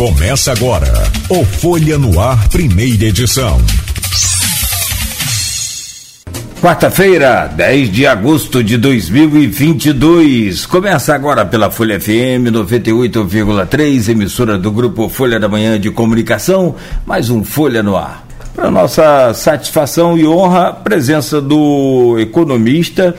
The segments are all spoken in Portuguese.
Começa agora o Folha no Ar, primeira edição. Quarta-feira, 10 de agosto de 2022. Começa agora pela Folha FM 98,3, emissora do grupo Folha da Manhã de Comunicação, mais um Folha no Ar. Para nossa satisfação e honra, presença do economista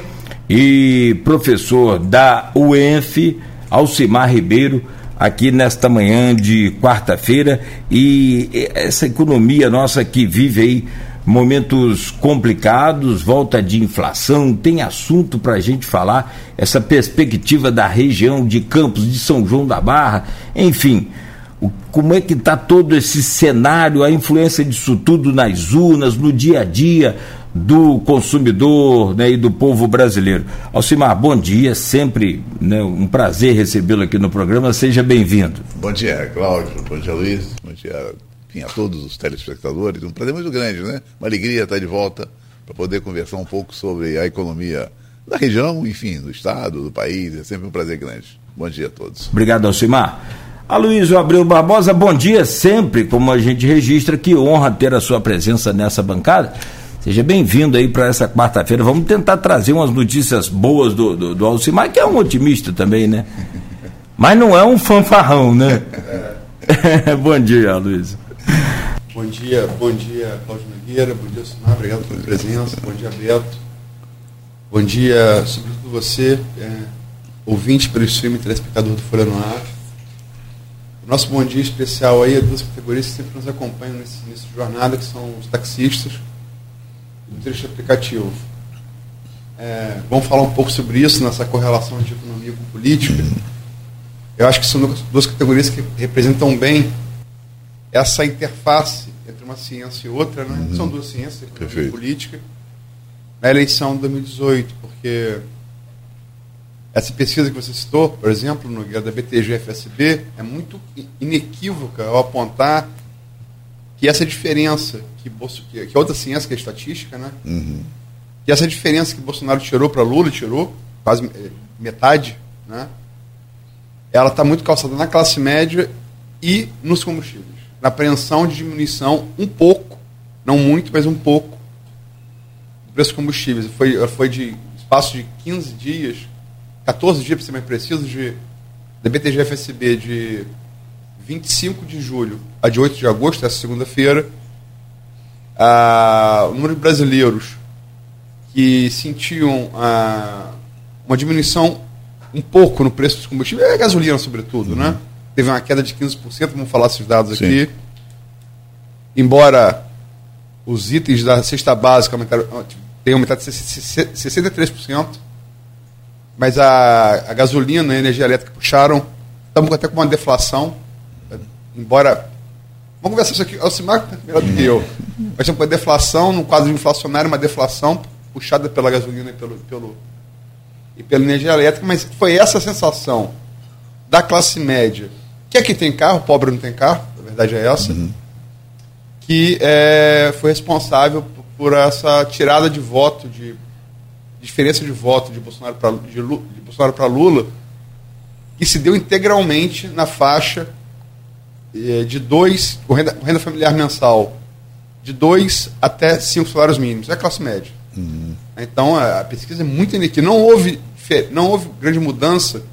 e professor da UENF, Alcimar Ribeiro aqui nesta manhã de quarta-feira. E essa economia nossa que vive aí momentos complicados, volta de inflação, tem assunto para a gente falar, essa perspectiva da região de Campos de São João da Barra, enfim, como é que está todo esse cenário, a influência disso tudo nas urnas, no dia a dia, do consumidor né, e do povo brasileiro. Alcimar, bom dia, sempre né, um prazer recebê-lo aqui no programa, seja bem-vindo. Bom dia, Cláudio, bom dia, Luiz, bom dia enfim, a todos os telespectadores, um prazer muito grande, né? Uma alegria estar de volta para poder conversar um pouco sobre a economia da região, enfim, do estado, do país, é sempre um prazer grande. Bom dia a todos. Obrigado, Alcimar. Aloysio Abreu Barbosa, bom dia sempre, como a gente registra, que honra ter a sua presença nessa bancada. Seja bem-vindo aí para essa quarta-feira. Vamos tentar trazer umas notícias boas do, do, do Alcimar, que é um otimista também, né? Mas não é um fanfarrão, né? bom dia, Luiz. Bom dia, bom dia, Cláudio Nogueira, bom dia, Alcimar, obrigado pela presença, bom dia, Beto. Bom dia, sobretudo você, é, ouvinte pelo stream telespectador do Folha no. O nosso bom dia especial aí é duas categorias que sempre nos acompanham nesse início de jornada, que são os taxistas do trecho aplicativo. É, vamos falar um pouco sobre isso, nessa correlação de economia com política. Eu acho que são duas categorias que representam bem essa interface entre uma ciência e outra, né? Uhum. são duas ciências, economia Perfeito. e política, na eleição de 2018, porque essa pesquisa que você citou, por exemplo, no da BTG-FSB, é muito inequívoca ao apontar que essa diferença que, que, outra ciência, que é estatística, né? Uhum. Que essa diferença que Bolsonaro tirou para Lula, tirou quase eh, metade, né? Ela está muito calçada na classe média e nos combustíveis. Na apreensão de diminuição um pouco, não muito, mas um pouco, do preço dos combustíveis. Foi, foi de espaço de 15 dias, 14 dias para ser mais preciso, de, da BTG-FSB de 25 de julho a de 8 de agosto, essa segunda-feira, o número de brasileiros que sentiam uma diminuição um pouco no preço dos combustíveis, é a gasolina sobretudo, né? uhum. né? Teve uma queda de 15%, vamos falar esses dados Sim. aqui. Embora os itens da cesta básica aumentaram, tenham aumentado 63%, mas a, a gasolina e a energia elétrica puxaram, estamos até com uma deflação, embora. Vamos conversar isso aqui. Alcimar é melhor do que eu. Mas tem uma deflação, no quadro inflacionário, uma deflação puxada pela gasolina e pelo, pelo, e pela energia elétrica, mas foi essa sensação da classe média, que aqui tem carro, pobre não tem carro, a verdade é essa, uhum. que é, foi responsável por, essa tirada de voto, de, de diferença de voto de Bolsonaro para Lula, que se deu integralmente na faixa é, de dois, com renda, renda familiar mensal, de dois até cinco salários mínimos. É a classe média. Uhum. Então a, pesquisa é muito inequívoca. Não houve, não houve grande mudança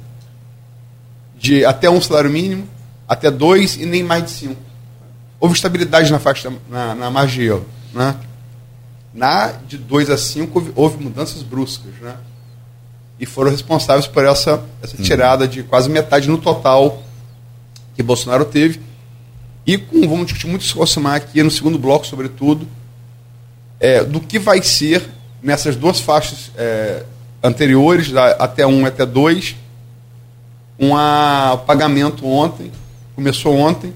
de até um salário mínimo, até dois e nem mais de cinco. Houve estabilidade na faixa na, na margem de erro. Né? Na de dois a cinco houve, houve, mudanças bruscas. Né? E foram responsáveis por essa, essa uhum. tirada de quase metade no total que Bolsonaro teve e com, vamos discutir muito isso com aqui no segundo bloco, sobretudo, é, do que vai ser nessas duas faixas é, anteriores, da, até um até dois, um pagamento ontem, começou ontem,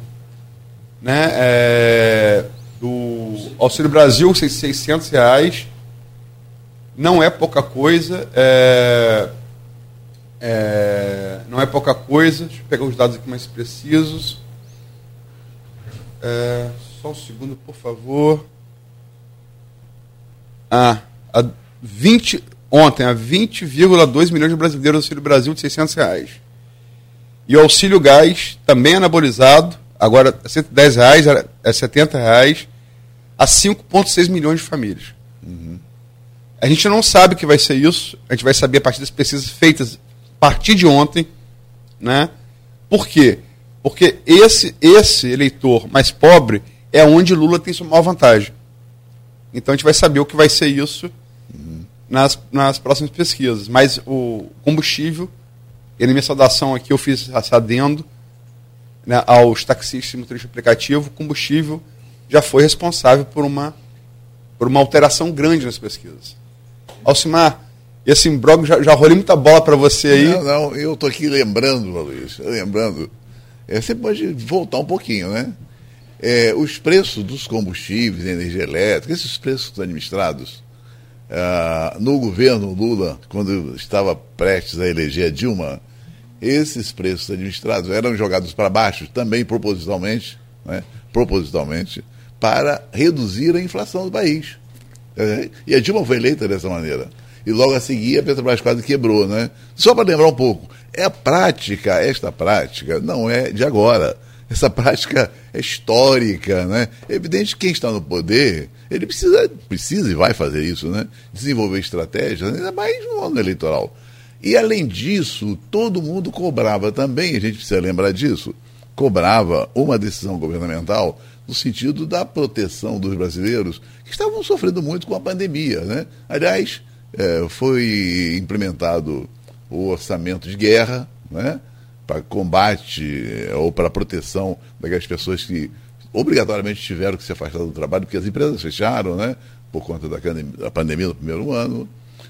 né, é, do Auxílio Brasil, 600 reais, não é pouca coisa, é, é, não é pouca coisa, deixa eu pegar os dados aqui mais precisos, é, só um segundo, por favor. Ah, a 20, ontem, a 20,2 milhões de brasileiros Auxílio Brasil de 600 reais. E o auxílio gás, também anabolizado, agora 110 reais, é 70 reais, a 5,6 milhões de famílias. Uhum. A gente não sabe o que vai ser isso, a gente vai saber a partir das pesquisas feitas a partir de ontem, né? Por quê? Porque esse, esse eleitor mais pobre é onde Lula tem sua maior vantagem. Então a gente vai saber o que vai ser isso uhum. nas, nas próximas pesquisas. Mas o combustível, na minha saudação aqui eu fiz adendo né, aos taxistas e motoristas aplicativo, o combustível já foi responsável por uma, por uma alteração grande nas pesquisas. Alcimar, esse imbróglio já, já rolei muita bola para você aí. Não, não, eu estou aqui lembrando, Luiz, lembrando. É, você pode voltar um pouquinho, né? É, os preços dos combustíveis, energia elétrica, esses preços administrados ah, no governo Lula, quando estava prestes a eleger a Dilma, esses preços administrados eram jogados para baixo também propositalmente, né? propositalmente, para reduzir a inflação do país. É, e a Dilma foi eleita dessa maneira. E logo a seguir a Petrobras quase quebrou, né? Só para lembrar um pouco, é a prática, esta prática não é de agora. Essa prática é histórica, né? É evidente que quem está no poder, ele precisa, precisa e vai fazer isso, né? Desenvolver estratégias, ainda mais no ano eleitoral. E além disso, todo mundo cobrava também, a gente precisa lembrar disso, cobrava uma decisão governamental no sentido da proteção dos brasileiros que estavam sofrendo muito com a pandemia. Né? Aliás, é, foi implementado o orçamento de guerra né? para combate é, ou para proteção daquelas pessoas que obrigatoriamente tiveram que se afastar do trabalho, porque as empresas fecharam né? por conta da, pandemia no primeiro ano.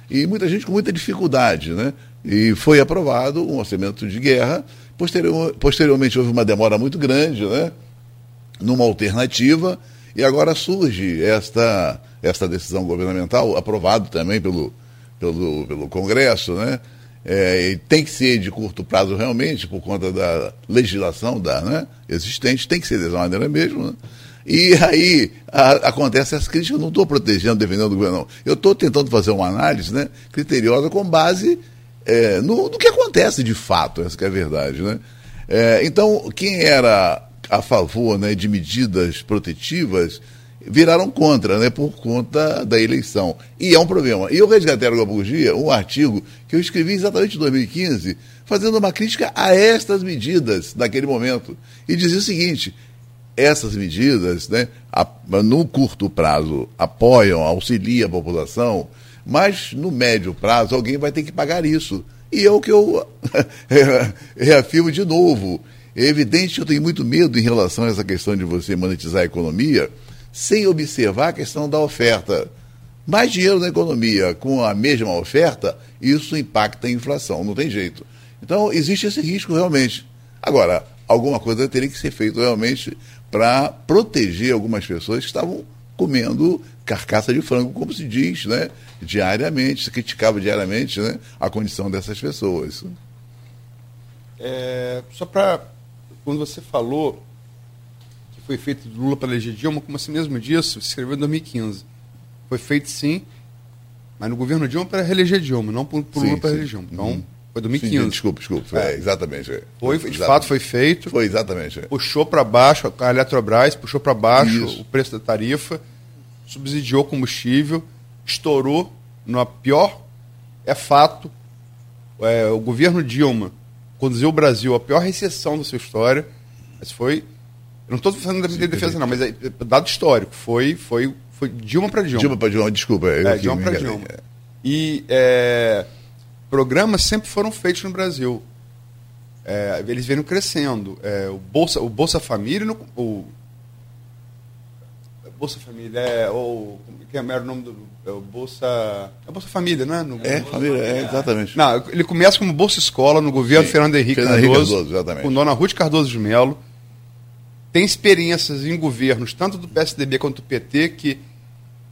E muita gente com muita dificuldade. Né? E foi aprovado um orçamento de guerra. Posterior, posteriormente houve uma demora muito grande, né? numa alternativa, e agora surge esta, esta decisão governamental, aprovado também pelo, pelo, pelo Congresso, né? É, tem que ser de curto prazo realmente, por conta da legislação da, né, existente, tem que ser dessa maneira mesmo. Né? E aí a, acontece essa crítica, eu não estou protegendo, defendendo o governo, não. Eu estou tentando fazer uma análise né, criteriosa com base é, no, no, que acontece de fato, essa é a verdade. Né? É, então, quem era a favor né, de medidas protetivas viraram contra, né, por conta da eleição. E é um problema. E eu resgatei agora por dia um artigo que eu escrevi exatamente em 2015, fazendo uma crítica a estas medidas naquele momento. E dizia o seguinte: essas medidas, né, a, no curto prazo, apoiam, auxiliam a população, mas no médio prazo alguém vai ter que pagar isso. E é o que eu reafirmo de novo. É evidente que eu tenho muito medo em relação a essa questão de você monetizar a economia sem observar a questão da oferta. Mais dinheiro na economia com a mesma oferta, isso impacta a inflação, não tem jeito. Então, existe esse risco realmente. Agora, alguma coisa teria que ser feita realmente para proteger algumas pessoas que estavam comendo carcaça de frango, como se diz, né? diariamente, se criticava diariamente né? a condição dessas pessoas. É, só para quando você falou foi feito do Lula para eleger Dilma, como assim mesmo disso, se escreveu em 2015. Foi feito sim, mas no governo Dilma para reeleger Dilma, não por, por sim, Lula para eleger Dilma. Então, uhum. foi 2015. Sim, desculpa, desculpa. É, exatamente. É. Foi, de exatamente. fato foi feito. Foi exatamente. É. Puxou para baixo a Eletrobras, puxou para baixo Isso. o preço da tarifa, subsidiou combustível, estourou no pior, é fato, é, o governo Dilma conduziu o Brasil à pior recessão da sua história. Mas foi. Não estou falando da de defesa, não, mas é, é, dado histórico. Foi, foi, foi Dilma para Dilma. Dilma para Dilma, desculpa. É, Dilma para Dilma. E é, programas sempre foram feitos no Brasil. É, eles vêm crescendo. É, o, Bolsa, o Bolsa Família, no, o, Bolsa Família, é, ou. que é o nome do. É o Bolsa. É Bolsa Família, né? No, é, família, é, exatamente. Não, ele começa como Bolsa Escola no governo Sim, Fernando Henrique Fernando Cardoso, Cardoso exatamente. com Dona Ruth Cardoso de Mello. Tem experiências em governos, tanto do PSDB quanto do PT, que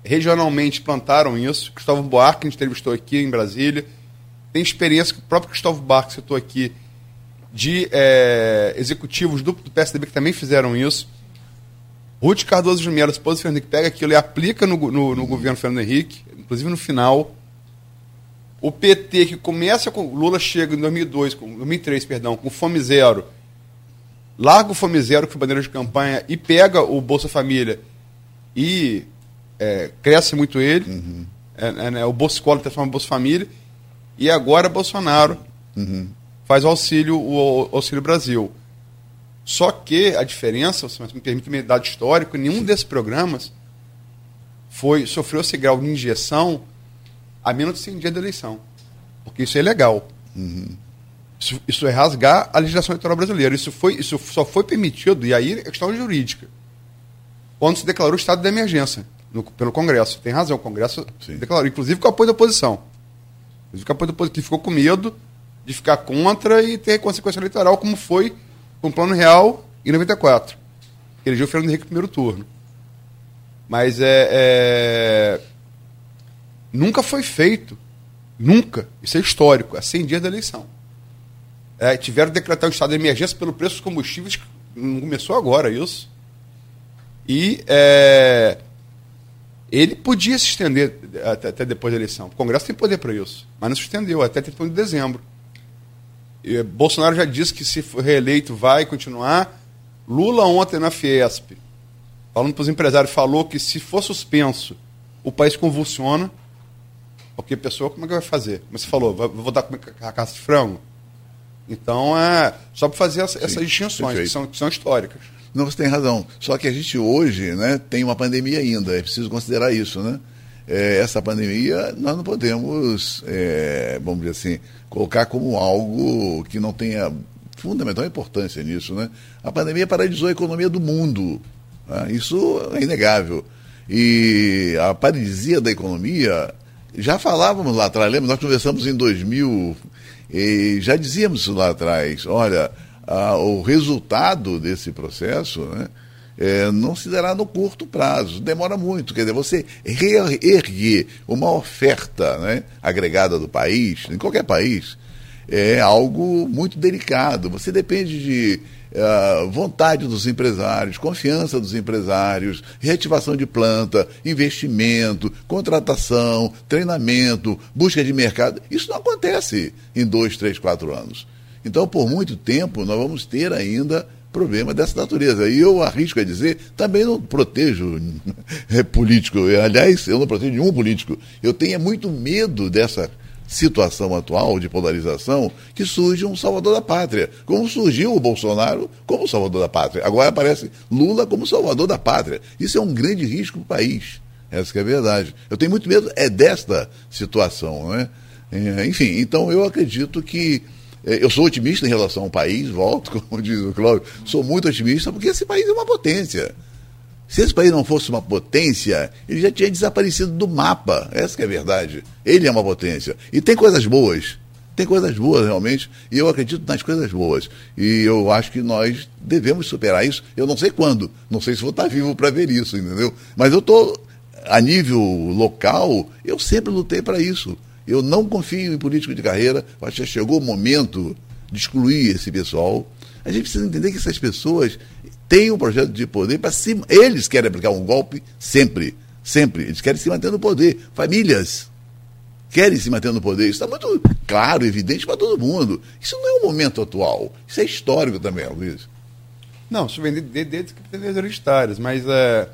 regionalmente plantaram isso. Cristóvão Buarque, a gente entrevistou aqui em Brasília. Tem experiência que o próprio Cristóvão Buarque citou aqui, de é, executivos do, do PSDB que também fizeram isso. Ruth Cardoso Mello, esposa do Fernando Henrique, pega aquilo e aplica no, no, no governo Fernando Henrique, inclusive no final. O PT, que começa com. Lula chega em 2002, com, 2003, perdão, com fome zero. Larga o Fome Zero, que foi bandeira de campanha, e pega o Bolsa Família e é, cresce muito ele. Uhum. É, é, né, o Bolsa Escola transforma em Bolsa Família. E agora Bolsonaro uhum. faz o auxílio, o Auxílio Brasil. Só que a diferença, se me permite um dado histórico, nenhum desses programas foi sofreu esse grau de injeção a menos de 100 dias da eleição. Porque isso é legal. Uhum. Isso, isso, é rasgar a legislação eleitoral brasileira. Isso, foi, isso só foi permitido, e aí é questão jurídica, quando se declarou o estado de emergência no, pelo Congresso. Tem razão, o Congresso Sim. declarou, inclusive com o apoio da oposição. Inclusive com o apoio da oposição, que ficou com medo de ficar contra e ter consequência eleitoral, como foi com o Plano Real em 94. Que elegeu o Fernando Henrique no primeiro turno. Mas é, é, Nunca foi feito. Nunca. Isso é histórico. É 100 dias da eleição. É, tiveram que decretar o estado de emergência pelo preço dos combustíveis. Não começou agora isso. E é, ele podia se estender até, até, depois da eleição. O Congresso tem poder para isso. Mas não se estendeu até 31 de dezembro. E, Bolsonaro já disse que se for reeleito vai continuar. Lula ontem na Fiesp, falando para os empresários, falou que se for suspenso, o país convulsiona. Porque a pessoa, como é que vai fazer? Como você falou, vou dar carcaça de frango? Então, é só para fazer essa, essas distinções, que são, que são históricas. Não, você tem razão. Só que a gente hoje né, tem uma pandemia ainda, é preciso considerar isso, né? É, essa pandemia nós não podemos, é, vamos dizer assim, colocar como algo que não tenha fundamental importância nisso, né? A pandemia paralisou a economia do mundo. Né? Isso é inegável. E a paralisia da economia, já falávamos lá atrás, lembra? Nós conversamos em 2000 e já dizíamos isso lá atrás. Olha, a, o resultado desse processo, né? É, não se dará no curto prazo, demora muito. Quer dizer, você reerguer uma oferta né, agregada do país, em qualquer país, é algo muito delicado. Você depende de uh, vontade dos empresários, confiança dos empresários, reativação de planta, investimento, contratação, treinamento, busca de mercado. Isso não acontece em dois, três, quatro anos. Então, por muito tempo, nós vamos ter ainda problema dessa natureza. E eu arrisco a dizer, também não protejo político. Aliás, eu não protejo nenhum político. Eu tenho muito medo dessa situação atual de polarização que surge um salvador da pátria. Como surgiu o Bolsonaro como salvador da pátria. Agora aparece Lula como salvador da pátria. Isso é um grande risco para o país. Essa é a verdade. Eu tenho muito medo é desta situação. Né? É, enfim, então eu acredito que. É, eu sou otimista em relação ao país, volto, como diz o Cláudio, sou muito otimista porque esse país é uma potência. Se esse país não fosse uma potência, ele já tinha desaparecido do mapa. Essa é a verdade. Ele é uma potência. E tem coisas boas. Tem coisas boas, realmente, e eu acredito nas coisas boas. E eu acho que nós devemos superar isso. Eu não sei quando, não sei se vou estar vivo para ver isso, entendeu? Mas eu estou, a nível local, eu sempre lutei para isso. Eu não confio em político de carreira, acho que chegou o momento de excluir esse pessoal. A gente precisa entender que essas pessoas tem um projeto de poder para cima. Eles querem aplicar um golpe sempre, sempre. Eles querem se manter no poder. Famílias querem se manter no poder. Isso está muito claro, evidente para todo mundo. Isso não é o momento atual. Isso é histórico também, Luiz. Não, isso vem desde que tem hereditárias, mas é,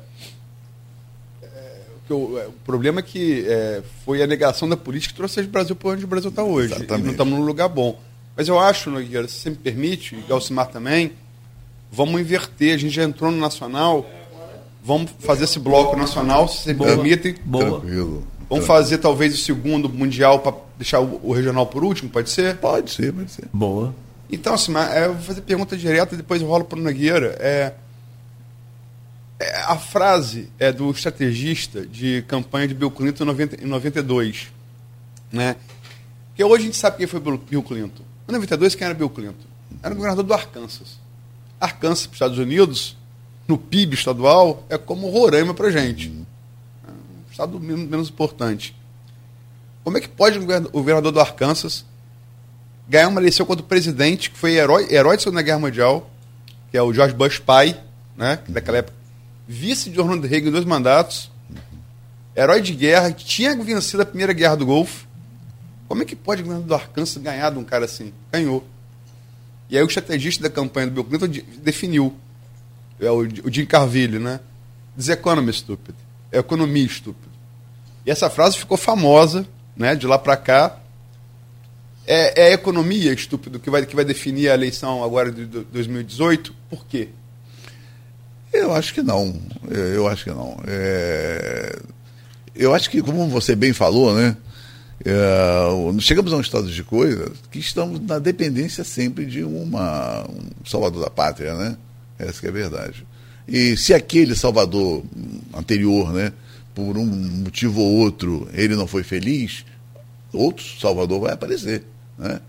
é, o, é, o, problema é que é, foi a negação da política que trouxe o Brasil para onde o Brasil está hoje. Exatamente. E não estamos num lugar bom. Mas eu acho, Nogueira, se você me permite, e Galcimar também, vamos inverter. A gente já entrou no nacional. Vamos fazer esse bloco nacional, se vocês me permitem. Boa. Tranquilo. Vamos fazer talvez o segundo mundial para deixar o, o, regional por último, pode ser? Pode ser, pode ser. Boa. Então, assim, é, eu vou fazer pergunta direta e depois eu rolo para o Nogueira. É, é, a frase é do estrategista de campanha de Bill Clinton em, 90, em 92. Né? Porque hoje a gente sabe quem foi Bill Clinton. Em 92, quem era Bill Clinton? Era o governador do Arkansas. Arkansas para os Estados Unidos, no PIB estadual, é como Roraima para a gente. É um estado menos importante. Como é que pode o governador do Arkansas ganhar uma eleição contra o presidente, que foi herói, herói da Segunda Guerra Mundial, que é o George Bush pai, né, daquela época, vice de Ronald Reagan em dois mandatos, herói de guerra, que tinha vencido a Primeira Guerra do Golfo. Como é que pode o governador do Arkansas ganhar de um cara assim? Ganhou. E aí o estrategista da campanha do Bill Clinton de- definiu, é o, o Jim Carvilho, né? The economy stupid. É economia estúpida. E essa frase ficou famosa, né? De lá para cá. É, é a economia estúpido que vai, que vai definir a eleição agora de do- 2018? Por quê? Eu acho que não. Eu acho que não. É, Eu acho que, como você bem falou, né? É, Chegamos a um estado de coisa que estamos na dependência sempre de uma, um salvador da pátria, né? Essa é a verdade. E se aquele salvador anterior, né, por um motivo ou outro, ele não foi feliz, outro salvador vai aparecer, né?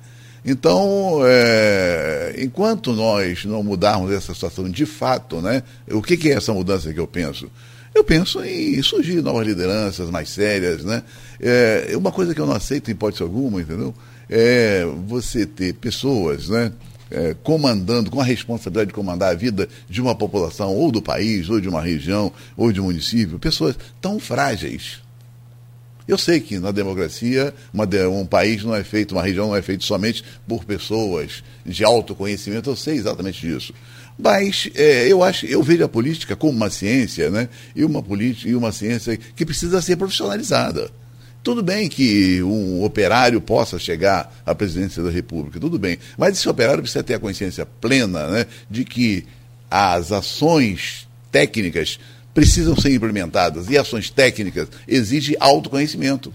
Então, é, enquanto nós não mudarmos essa situação de fato, né, o que, que é essa mudança que eu penso? Eu penso em surgir novas lideranças mais sérias, né? É, uma coisa que eu não aceito em hipótese alguma, entendeu? É você ter pessoas, né? é, comandando, com a responsabilidade de comandar a vida de uma população, ou do país, ou de uma região, ou de um município, pessoas tão frágeis. Eu sei que na democracia uma um país não é feito, uma região não é feita somente por pessoas de autoconhecimento, eu sei exatamente disso. Mas é, eu acho, eu vejo a política como uma ciência, né? E uma política e uma ciência que precisa ser profissionalizada. Tudo bem que um operário possa chegar à presidência da República, tudo bem. Mas esse operário precisa ter a consciência plena né, de que as ações técnicas precisam ser implementadas. E ações técnicas exigem autoconhecimento.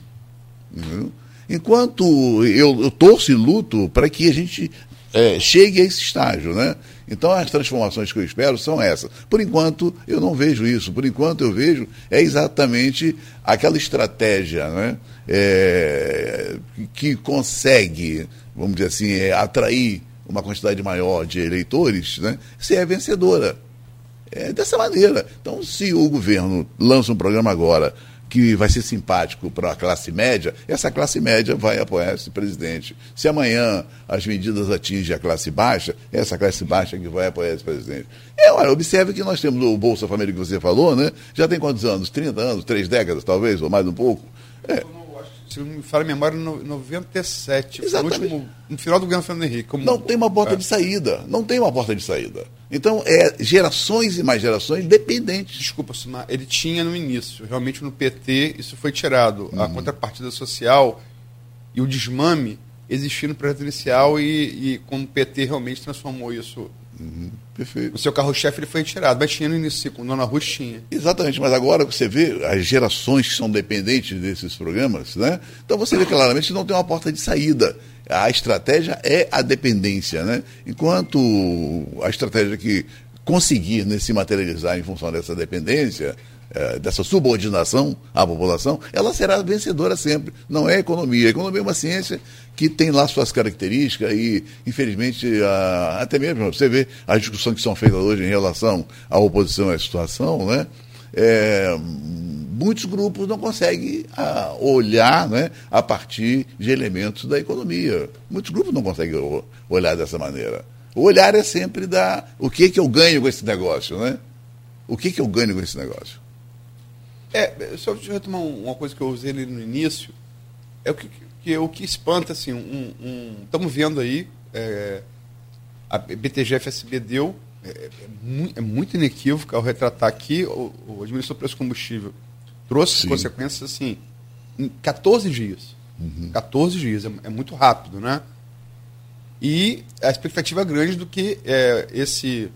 entendeu? Enquanto eu, eu torço e luto para que a gente eh, chegue a esse estágio, né? Então as transformações que eu espero são essas. Por enquanto eu não vejo isso. Por enquanto eu vejo é exatamente aquela estratégia, né? eh, que consegue, vamos dizer assim, eh, atrair uma quantidade maior de eleitores, né? Ser a vencedora. É dessa maneira. Então, se o governo lança um programa agora que vai ser simpático para a classe média, essa classe média vai apoiar esse presidente. Se amanhã as medidas atingem a classe baixa, é essa classe baixa que vai apoiar esse presidente. É, olha, observe que nós temos o Bolsa Família que você falou, né? Já tem quantos anos? 30 anos, três décadas, talvez, ou mais um pouco. É, Se não me falha a memória, no 97. Foi Exatamente. No, último, no final do governo Fernando Henrique. Como, Não tem uma porta É. de saída. Não tem uma porta de saída. Então, é gerações e mais gerações dependentes. Desculpa, Sumar, ele tinha no início. Realmente no PT isso foi tirado. Uhum. A contrapartida social e o desmame existia no projeto inicial e, e como o PT realmente transformou isso Perfeito. O seu carro-chefe ele foi retirado, mas tinha no início, com Dona Ruth tinha. Exatamente, mas agora você vê as gerações que são dependentes desses programas, né? Então você vê claramente que não tem uma porta de saída. A estratégia é a dependência, né? Enquanto a estratégia que conseguir né, se materializar em função dessa dependência, eh, dessa subordinação à população, ela será vencedora sempre. Não é economia. A economia é uma ciência que tem lá suas características e, infelizmente, a- até mesmo você vê as discussões que são feitas hoje em relação à oposição à situação, né? É, muitos grupos não conseguem ah, olhar né, a partir de elementos da economia. Muitos grupos não conseguem o- olhar dessa maneira. O olhar é sempre da o que, que eu ganho com esse negócio, né? O que, que eu ganho com esse negócio? É, só deixa eu retomar um- uma coisa que eu usei ali no início. É o que, que, o que espanta, assim, um. Estamos vendo aí, é, a BTG-FSB deu, é, é, mui- é muito inequívoco ao retratar aqui, o, o administrador do preço do combustível trouxe Sim. consequências assim, em 14 dias. 14 dias, é, é muito rápido, né? E a expectativa é grande do que é, esse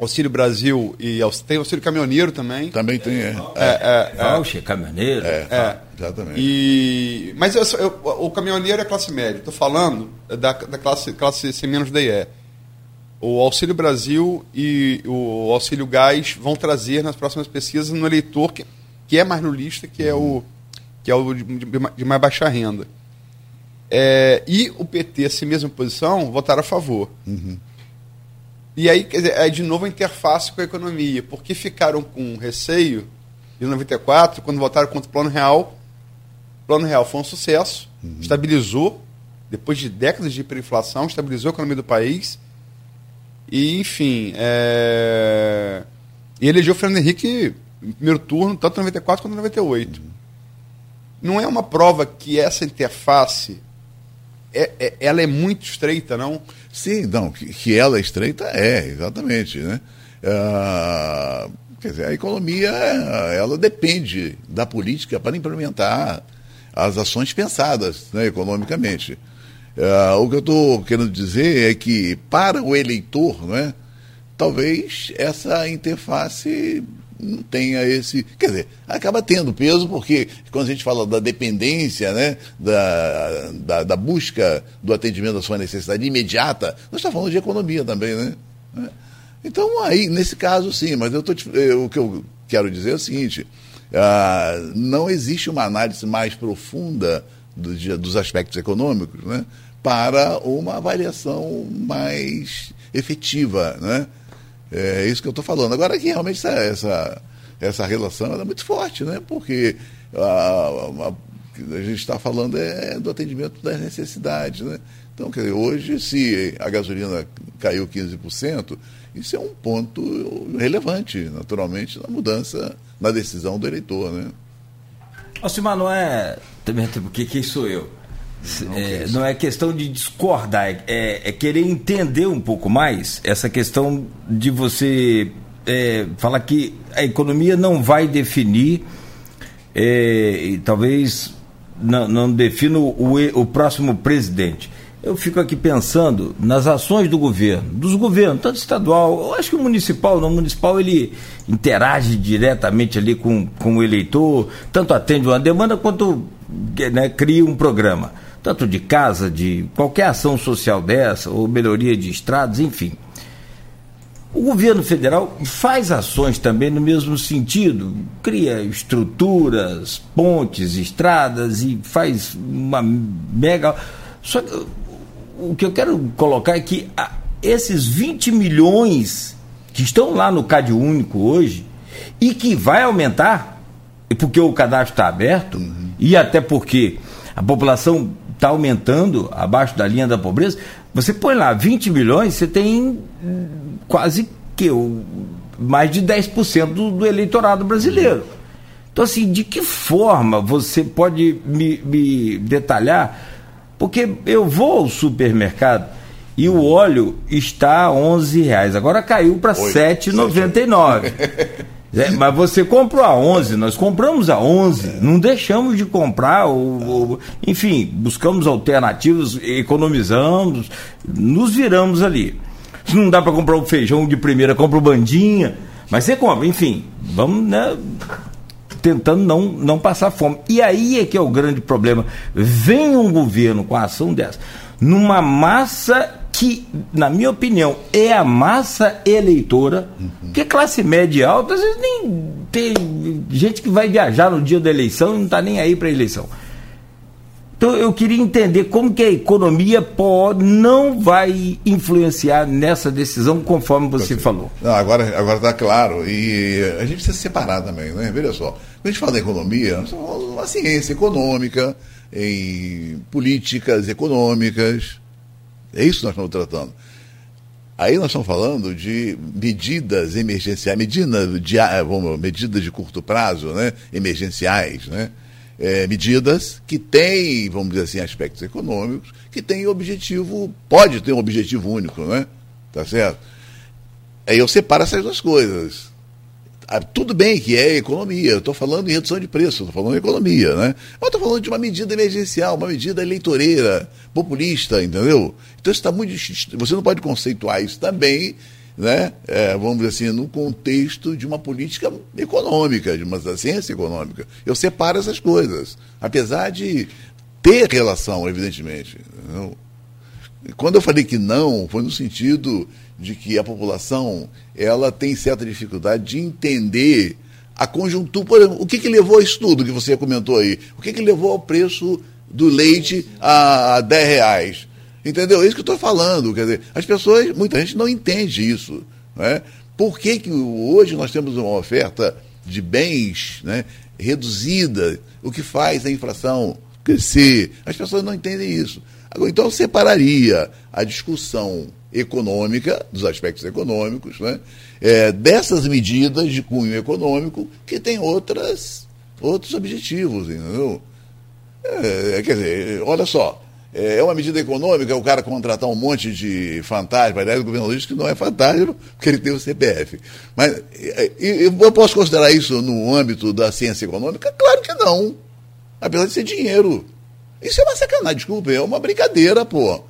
Auxílio Brasil e tem Auxílio Caminhoneiro também. Também tem. É, É, é, é. Caminhoneiro. é, É. exatamente. E, mas eu, eu- o caminhoneiro é classe média. Estou falando da, da classe, classe C menos DE. O Auxílio Brasil e o Auxílio Gás vão trazer nas próximas pesquisas no eleitor que, que é mais nulista, que é o, que é o de, de- mais baixa renda. É, e o PT, assim mesma posição, votaram a favor. E aí, quer dizer, é de novo a interface com a economia, porque ficaram com receio em 94, quando votaram contra o Plano Real. O Plano Real foi um sucesso, estabilizou, depois de décadas de hiperinflação, estabilizou a economia do país. E, enfim, é... e elegeu o Fernando Henrique em primeiro turno, tanto em 94 quanto em 98. Não é uma prova que essa interface é, é- ela é muito estreita, não? Sim, não, que, que ela é estreita é, exatamente, né? Ah, quer dizer, a economia, ela depende da política para implementar as ações pensadas né, economicamente. Ah, o que eu estou querendo dizer é que, para o eleitor, né, talvez essa interface não tenha esse. Quer dizer, acaba tendo peso, porque quando a gente fala da dependência, né, da, da, da busca do atendimento da sua necessidade imediata, nós estamos falando de economia também, né? Então, aí, nesse caso, sim, mas eu tô, eu, o que eu quero dizer é o seguinte: ah, não existe uma análise mais profunda do, dos aspectos econômicos né, para uma avaliação mais efetiva, né? É isso que eu estou falando. Agora que realmente essa, essa, essa relação é muito forte, né? Porque a, a, a gente está falando é do atendimento das necessidades, né? Então, quer dizer, hoje, se a gasolina caiu 15%, isso é um ponto relevante, naturalmente, na mudança, na decisão do eleitor, né? Alcimar, não é. Também, quem sou eu? Não é, não é questão de discordar, é, é, querer entender um pouco mais essa questão de você é, falar que a economia não vai definir, é, e talvez não, não defina o, o próximo presidente. Eu fico aqui pensando nas ações do governo, dos governos, tanto estadual, eu acho que o municipal, no municipal ele interage diretamente ali com, com o eleitor, tanto atende uma demanda quanto né, cria um programa tanto de casa, de qualquer ação social dessa, ou melhoria de estradas, enfim. O governo federal faz ações também no mesmo sentido, cria estruturas, pontes, estradas e faz uma mega. Só que o que eu quero colocar é que esses 20 milhões que estão lá no CAD Único hoje e que vai aumentar, porque o cadastro está aberto, uhum. e até porque a população está aumentando abaixo da linha da pobreza, você põe lá 20 milhões, você tem quase que mais de 10% do, do eleitorado brasileiro. Então, assim, de que forma você pode me, me detalhar? Porque eu vou ao supermercado e o óleo está a 11 reais. Agora caiu para 7,99. É, mas você comprou a 11, nós compramos a 11, é. não deixamos de comprar, o, enfim, buscamos alternativas, economizamos, nos viramos ali. Se não dá para comprar o feijão de primeira, compra o bandinha, mas você compra, enfim, vamos né, tentando não, não passar fome. E aí é que é o grande problema. Vem um governo com a ação dessa, numa massa que, na minha opinião, é a massa eleitora, uhum. porque classe média e alta, às vezes nem tem gente que vai viajar no dia da eleição e não está nem aí para a eleição. Então eu queria entender como que a economia pode, não vai influenciar nessa decisão, conforme você falou. Não, agora agora está claro. E a gente precisa separar também, né? Veja só, quando a gente fala da economia, nós uma ciência econômica, em políticas econômicas, é isso que nós estamos tratando. Aí nós estamos falando de medidas emergenciais, medidas de, eh, vamos, medidas de curto prazo, né? emergenciais, né? É, medidas que têm, vamos dizer assim, aspectos econômicos, que têm objetivo, pode ter um objetivo único, né? Tá certo? Aí eu separo essas duas coisas. Ah, tudo bem que é economia, estou falando em redução de preço, estou falando em economia, né? Mas estou falando de uma medida emergencial, uma medida eleitoreira, populista, entendeu? Então está muito. Você não pode conceituar isso também, né? É, vamos dizer assim, no contexto de uma política econômica, de uma ciência econômica. Eu separo essas coisas, apesar de ter relação, evidentemente. Entendeu? Quando eu falei que não, foi no sentido de que a população ela tem certa dificuldade de entender a conjuntura. Por exemplo, o que, que levou a isso tudo que você comentou aí? O que, que levou ao preço do leite a, a 10 reais? Entendeu? É isso que eu estou falando. Quer dizer, as pessoas, muita gente não entende isso. Né? Por que, que hoje nós temos uma oferta de bens né, reduzida, o que faz a inflação crescer? As pessoas não entendem isso. Então, eu separaria a discussão econômica, dos aspectos econômicos, né? É, dessas medidas de cunho econômico que tem outras, outros objetivos, entendeu? É, quer dizer, olha só, é uma medida econômica o cara contratar um monte de fantasma. Aliás, o governo diz que não é fantasma, porque ele tem o CPF. Mas eu posso considerar isso no âmbito da ciência econômica? Claro que não. Apesar de ser dinheiro. Isso é uma sacanagem, desculpa, é uma brincadeira, pô.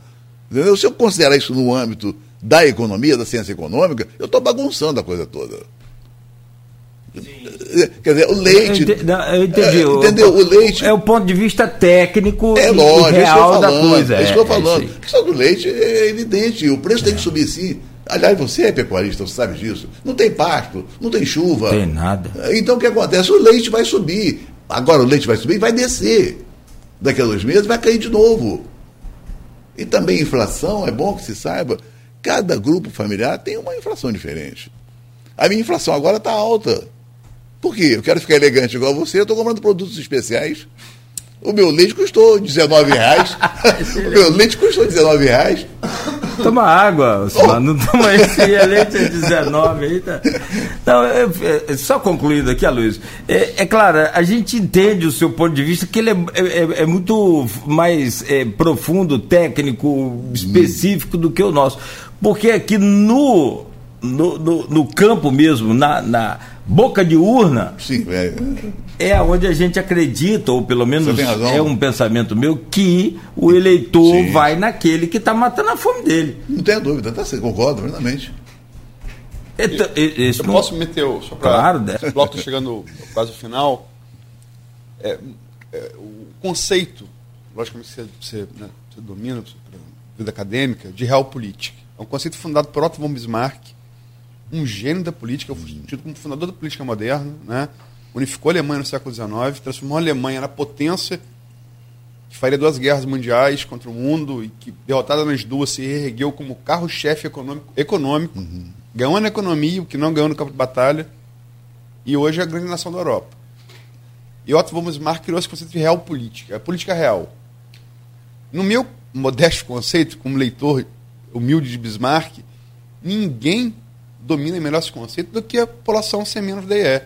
Entendeu? Se eu considerar isso no âmbito da economia, da ciência econômica, eu estou bagunçando a coisa toda. Quer dizer, o leite. Eu entendi. Eu entendi. É, entendeu? O leite. É o ponto de vista técnico é lógico, e real da coisa. É isso que eu estou é, falando. É a questão do leite é evidente. O preço tem que subir sim. Aliás, você é pecuarista, você sabe disso. Não tem pasto, não tem chuva. Não tem nada. Então o que acontece? O leite vai subir. Agora o leite vai subir e vai descer. Daqui a dois meses vai cair de novo. E também inflação, é bom que se saiba, cada grupo familiar tem uma inflação diferente. A minha inflação agora está alta. Por quê? Eu quero ficar elegante igual você, eu estou comprando produtos especiais. O meu leite custou 19 reais. o meu leite custou 19 reais. Toma água, oh. não toma esse leite é 19 aí, tá? Não, é, é, só concluindo aqui, Luiz. É, é, claro, a gente entende o seu ponto de vista, que ele é, é, é muito mais é, profundo, técnico, específico do que o nosso. Porque aqui no, no, no, no campo mesmo, na, na boca de urna, Sim, é. é onde a gente acredita, ou pelo menos é um pensamento meu, que o eleitor Sim. vai naquele que está matando a fome dele. Não tenha dúvida, tá, você concorda plenamente. Então, eu não... posso meter, só para claro, né? o bloco está chegando quase ao final, é, é, o conceito, logicamente você, você, né, você domina a vida acadêmica, de realpolitik. É um conceito fundado por Otto von Bismarck, um gênio da política, tido como fundador da política moderna, né? unificou a Alemanha no século XIX, transformou a Alemanha na potência que faria duas guerras mundiais contra o mundo e que, derrotada nas duas, se ergueu como carro-chefe econômico, econômico uhum. ganhou na economia, o que não ganhou no campo de batalha, e hoje é a grande nação da Europa. E Otto von Bismarck criou esse conceito de real política, a política real. No meu modesto conceito, como leitor humilde de Bismarck, ninguém domina melhor esse conceito do que a população sem menos DE.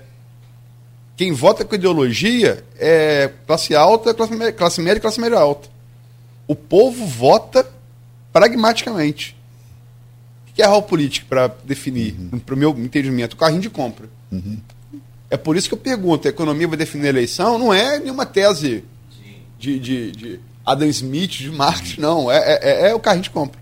Quem vota com ideologia é classe alta, classe, média, classe média e classe média alta. O povo vota pragmaticamente. O que é real política para definir, uhum. para o meu entendimento? O carrinho de compra. Uhum. É por isso que eu pergunto: a economia vai definir a eleição? Não é nenhuma tese de, de, de Adam Smith, de Marx, não. É, é, é, é o carrinho de compra.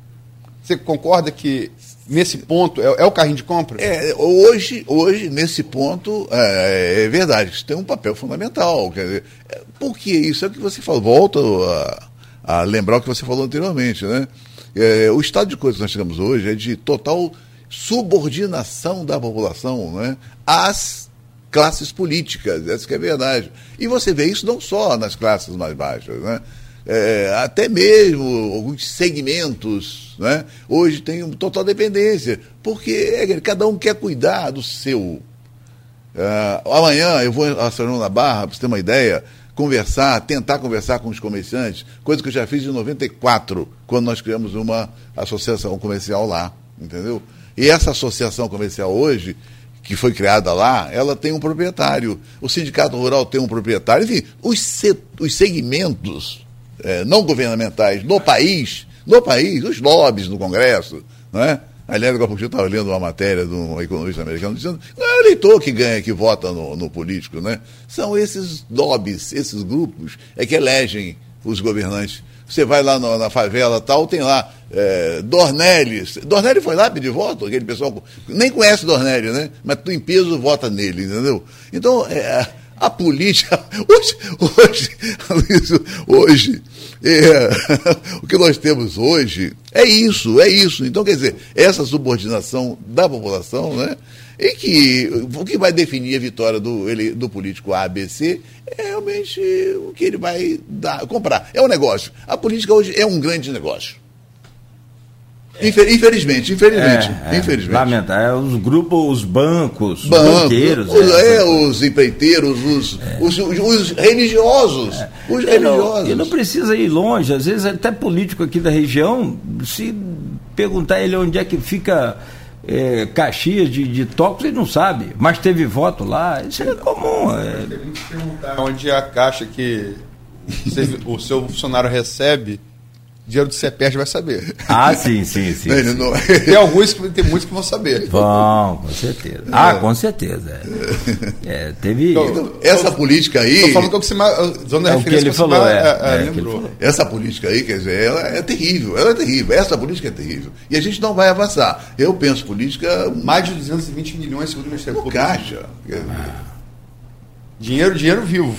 Você concorda que nesse ponto, é, é, o carrinho de compra? É, hoje, hoje nesse ponto, é, é verdade, isso tem um papel fundamental. Quer dizer, é, por que isso? É o que você falou, volto a, a lembrar o que você falou anteriormente, né? É, o estado de coisas que nós chegamos hoje é de total subordinação da população né, às classes políticas, essa é a verdade. E você vê isso não só nas classes mais baixas, né? É, até mesmo alguns segmentos, né? hoje tem total dependência, porque é, cada um quer cuidar do seu. Uh, amanhã eu vou a São da Barra, para você ter uma ideia, conversar, tentar conversar com os comerciantes, coisa que eu já fiz em 94, quando nós criamos uma associação comercial lá, entendeu? E essa associação comercial hoje, que foi criada lá, ela tem um proprietário. O sindicato rural tem um proprietário. Enfim, os, os segmentos é, não governamentais no país, no país, os lobbies no Congresso, não é? Aliás, agora eu estava lendo uma matéria de um economista americano dizendo não é o eleitor que ganha, que vota no, no, político, né? São esses lobbies, esses grupos, é que elegem os governantes. Você vai lá no, na favela tal, tem lá é, Dornelles. Dornelles foi lá pedir voto, aquele pessoal nem conhece Dornelles, né? Mas tu em peso vota nele, entendeu? Então, é, a política. Hoje, hoje, hoje é, o que nós temos hoje é isso, é isso. Então, quer dizer, essa subordinação da população, né? E que o que vai definir a vitória do, ele, do político ABC é realmente o que ele vai dar, comprar. É um negócio. A política hoje é um grande negócio. Infelizmente, infelizmente, é, é, infelizmente. Lamentar, é, os grupos, os bancos, Banco, os banqueiros. Os, é, é, os empreiteiros, os, é. os, os, os, religiosos. Os e religiosos. Não, e não precisa ir longe, às vezes até político aqui da região, se perguntar ele onde é que fica é, Caxias de, de Tocos, ele não sabe, mas teve voto lá, isso é comum. É. Onde é a caixa que o seu funcionário recebe dinheiro do CEPES vai saber. Ah, sim, sim, sim. Não, sim. não- Tem alguns, que- tem muitos que vão saber. Vão, com certeza. Ah, com certeza. É, É, teve. Então, Essa política aí. Estou falando que o Cimar, zona É o que ele que Cimar, falou, é, é, é, é, ele lembrou. falou. Essa política aí, quer dizer, ela é terrível, ela é terrível, essa política é terrível. E a gente não vai avançar. Eu penso política Mais de 220 milhões, segundo o Ministério Público. caixa. Dinheiro, dinheiro vivo.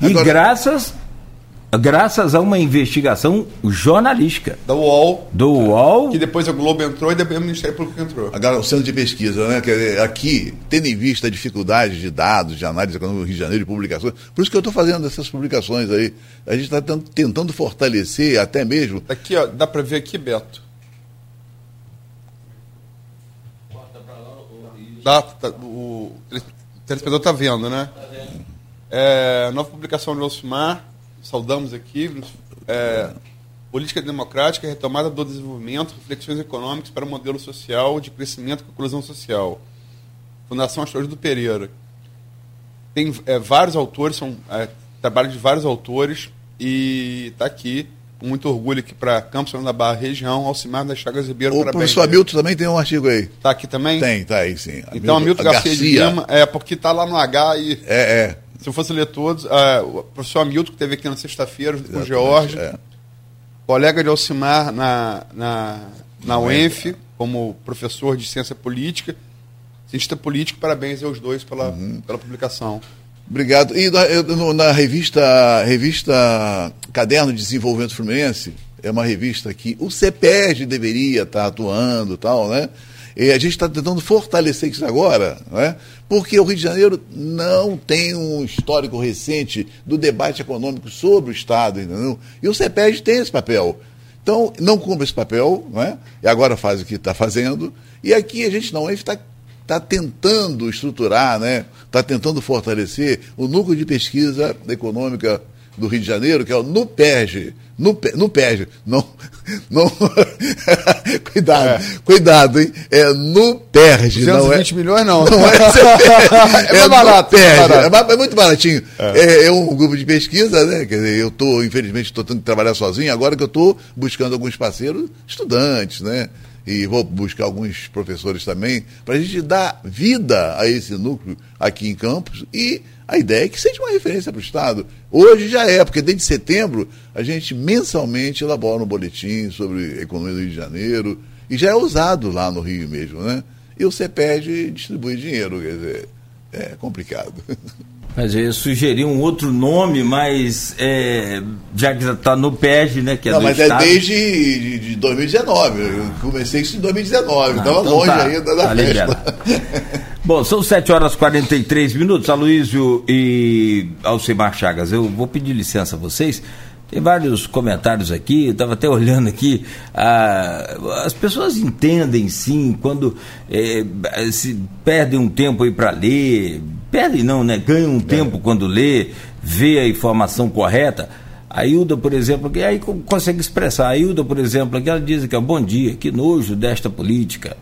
E Agora- graças, graças a uma investigação jornalística Da UOL, do UOL. que depois a Globo entrou e depois o Ministério Público entrou. Agora, o centro de pesquisa, né? Quer dizer, aqui, tendo em vista a dificuldade de dados, de análise econômica no Rio de Janeiro, de publicações, por isso que eu estou fazendo essas publicações aí. A gente está tentando fortalecer até mesmo. Aqui, ó, dá para ver aqui, Beto. Dá, tá, o tele- telespectador está vendo, né? É, nova publicação de Elcimar, saudamos aqui. é, Política Democrática, retomada do desenvolvimento, reflexões econômicas para o modelo social de crescimento com inclusão social. Fundação Astolfo do Pereira. Tem é, vários autores, são é, trabalho de vários autores, e está aqui, com muito orgulho aqui para Campos da Barra, região, Alcimar das Chagas Ribeiro, O professor Hamilton também tem um artigo aí. Está aqui também? Tem, tá aí sim. Então, Hamilton Garcia, de Lima, é, porque está lá no H e É, é. Se eu fosse ler todos, é, o professor Hamilton, que esteve aqui na sexta-feira, junto com o George, É. colega de Alcimar na, na, na UENF, como professor de ciência política, cientista político, parabéns aos dois pela, Uhum. pela publicação. Obrigado. E na, na revista, revista Caderno de Desenvolvimento Fluminense, é uma revista que o CEPEG deveria estar atuando e tal, né? E a gente está tentando fortalecer isso agora, né? Porque o Rio de Janeiro não tem um histórico recente do debate econômico sobre o Estado, entendeu? E o CEPEG tem esse papel. Então, não cumpre esse papel, né? e agora faz o que está fazendo, e aqui a gente não está está tentando estruturar, né? Está tentando fortalecer o núcleo de pesquisa econômica do Rio de Janeiro, que é o NUPERJ. NUPE- NUPERJ. Não, não, cuidado, cuidado, hein? É NUPERJ. Não é, 220 milhões não. não é. É mais barato, NUPERJ. mais barato. É, ba- é muito baratinho. É. é um grupo de pesquisa, né? Quer dizer, eu estou, infelizmente, estou tendo que trabalhar sozinho, agora que eu estou buscando alguns parceiros, estudantes, né? E vou buscar alguns professores também, para a gente dar vida a esse núcleo aqui em Campos. E a ideia é que seja uma referência para o Estado. Hoje já é, porque desde setembro a gente mensalmente elabora um boletim sobre a economia do Rio de Janeiro, e já é usado lá no Rio mesmo, né? E o CEPED distribui dinheiro, quer dizer, é complicado. Mas eu sugeri um outro nome, mas é, já que está no PEG, né? Que é Não, mas Estado. é desde de, de 2019. Eu comecei isso em 2019, Ah, estava então longe tá, ainda da tá festa. Bom, são 7 horas e 43 minutos. Aloysio e Alcimar Chagas, eu vou pedir licença a vocês. Tem vários comentários aqui, eu estava até olhando aqui. as pessoas entendem sim quando eh, se perdem um tempo aí para ler, perdem não, né? Ganham um tempo quando lê, vê a informação correta. A Hilda, por exemplo, que aí co- consegue expressar. A Hilda, por exemplo, aqui ela diz que é bom dia, que nojo desta política.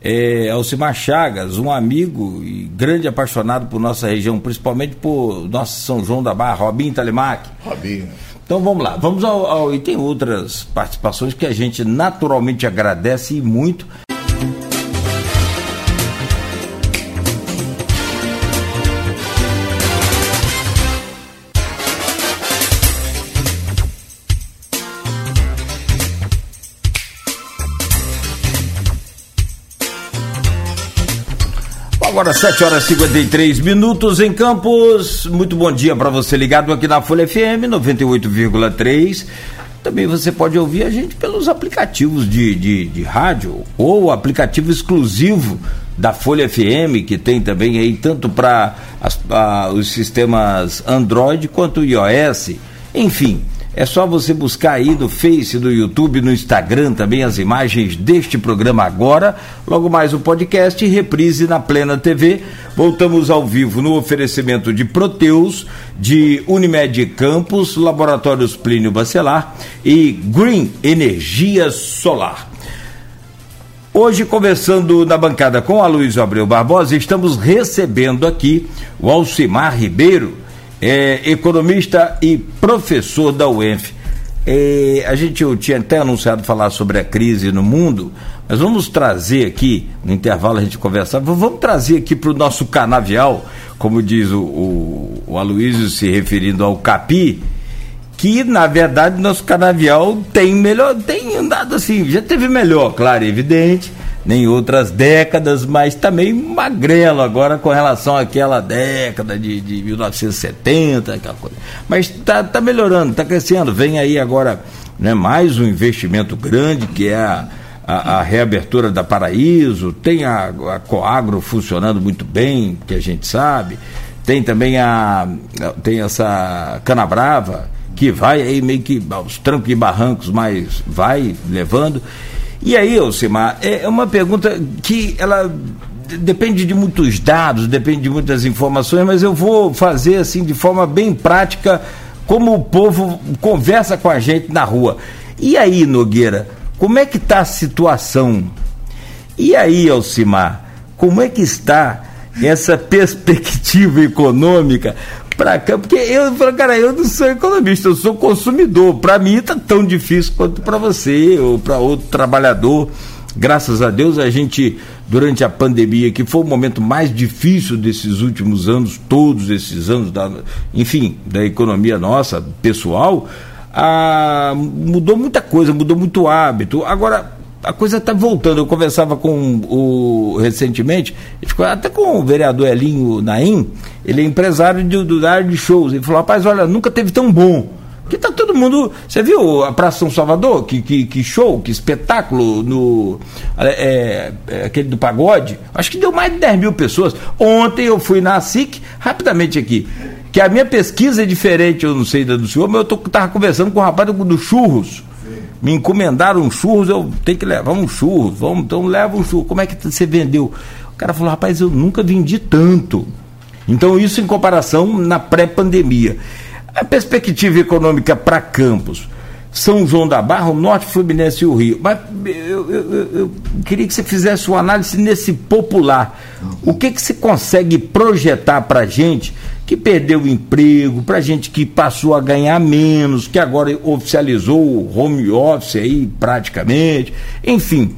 É, Alcimar Chagas, um amigo e grande apaixonado por nossa região, principalmente por nosso São João da Barra, Robin Telemac. Robinho. Então vamos lá, vamos ao, ao- E tem outras participações que a gente naturalmente agradece muito. Agora 7 horas e 53 minutos em Campos. Muito bom dia para você ligado aqui na Folha FM 98,3. Também você pode ouvir a gente pelos aplicativos de, de, de rádio ou aplicativo exclusivo da Folha FM, que tem também aí tanto para os sistemas Android quanto iOS. Enfim, é só você buscar aí no Face, no YouTube, no Instagram também as imagens deste programa agora. Logo mais o podcast e reprise na Plena TV. Voltamos ao vivo no oferecimento de Proteus, de Unimed Campos, Laboratórios Plínio Bacelar e Green Energia Solar. Hoje, conversando na bancada com a Luiz Abreu Barbosa, estamos recebendo aqui o Alcimar Ribeiro, é, economista e professor da UENF. É, a gente eu tinha até anunciado falar sobre a crise no mundo, mas vamos trazer aqui, no intervalo a gente conversava, vamos trazer aqui para o nosso canavial, como diz o, o, o Aloysio se referindo ao Capi, que na verdade nosso canavial tem melhor, tem andado assim, já teve melhor, claro, evidente, nem outras décadas, mas também magrelo agora com relação àquela década de, de 1970, aquela coisa. Mas está tá melhorando, está crescendo. Vem aí agora né, mais um investimento grande que é a, a, a reabertura da Paraíso, tem a, a Coagro funcionando muito bem, que a gente sabe, tem também a tem essa Canabrava que vai aí meio que aos trancos e barrancos, mas vai levando. E aí, Alcimar, é uma pergunta que ela depende de muitos dados, depende de muitas informações, mas eu vou fazer assim de forma bem prática, como o povo conversa com a gente na rua. E aí, Nogueira, como é que está a situação? E aí, Alcimar, como é que está essa perspectiva econômica para cá, porque eu falo, cara, eu não sou economista, eu sou consumidor. Para mim está tão difícil quanto para você ou para outro trabalhador. Graças a Deus a gente durante a pandemia, que foi o momento mais difícil desses últimos anos, todos esses anos da, enfim, da economia nossa, pessoal, ah, mudou muita coisa, mudou muito hábito. Agora a coisa está voltando. Eu conversava com o recentemente, até com o vereador Elinho Naim, ele é empresário de, do área de shows. Ele falou, rapaz, olha, nunca teve tão bom. Que tá todo mundo. Você viu a Praça São Salvador? Que, que, que show, que espetáculo no. É, é, aquele do pagode. Acho que deu mais de 10 mil pessoas. Ontem eu fui na SIC, rapidamente aqui. Que a minha pesquisa é diferente, eu não sei da do senhor, mas eu tô, tava conversando com o rapaz do, do Churros me encomendaram churros, eu tenho que levar um churros, vamos, então leva um churros. Como é que você vendeu? O cara falou, rapaz, eu nunca vendi tanto. Então, isso em comparação na pré-pandemia. A perspectiva econômica para Campos, São João da Barra, o Norte Fluminense e o Rio. Mas eu, eu, eu, queria que você fizesse uma análise nesse popular. O que, que você consegue projetar para a gente que perdeu o emprego, para gente que passou a ganhar menos, que agora oficializou o home office aí praticamente, enfim.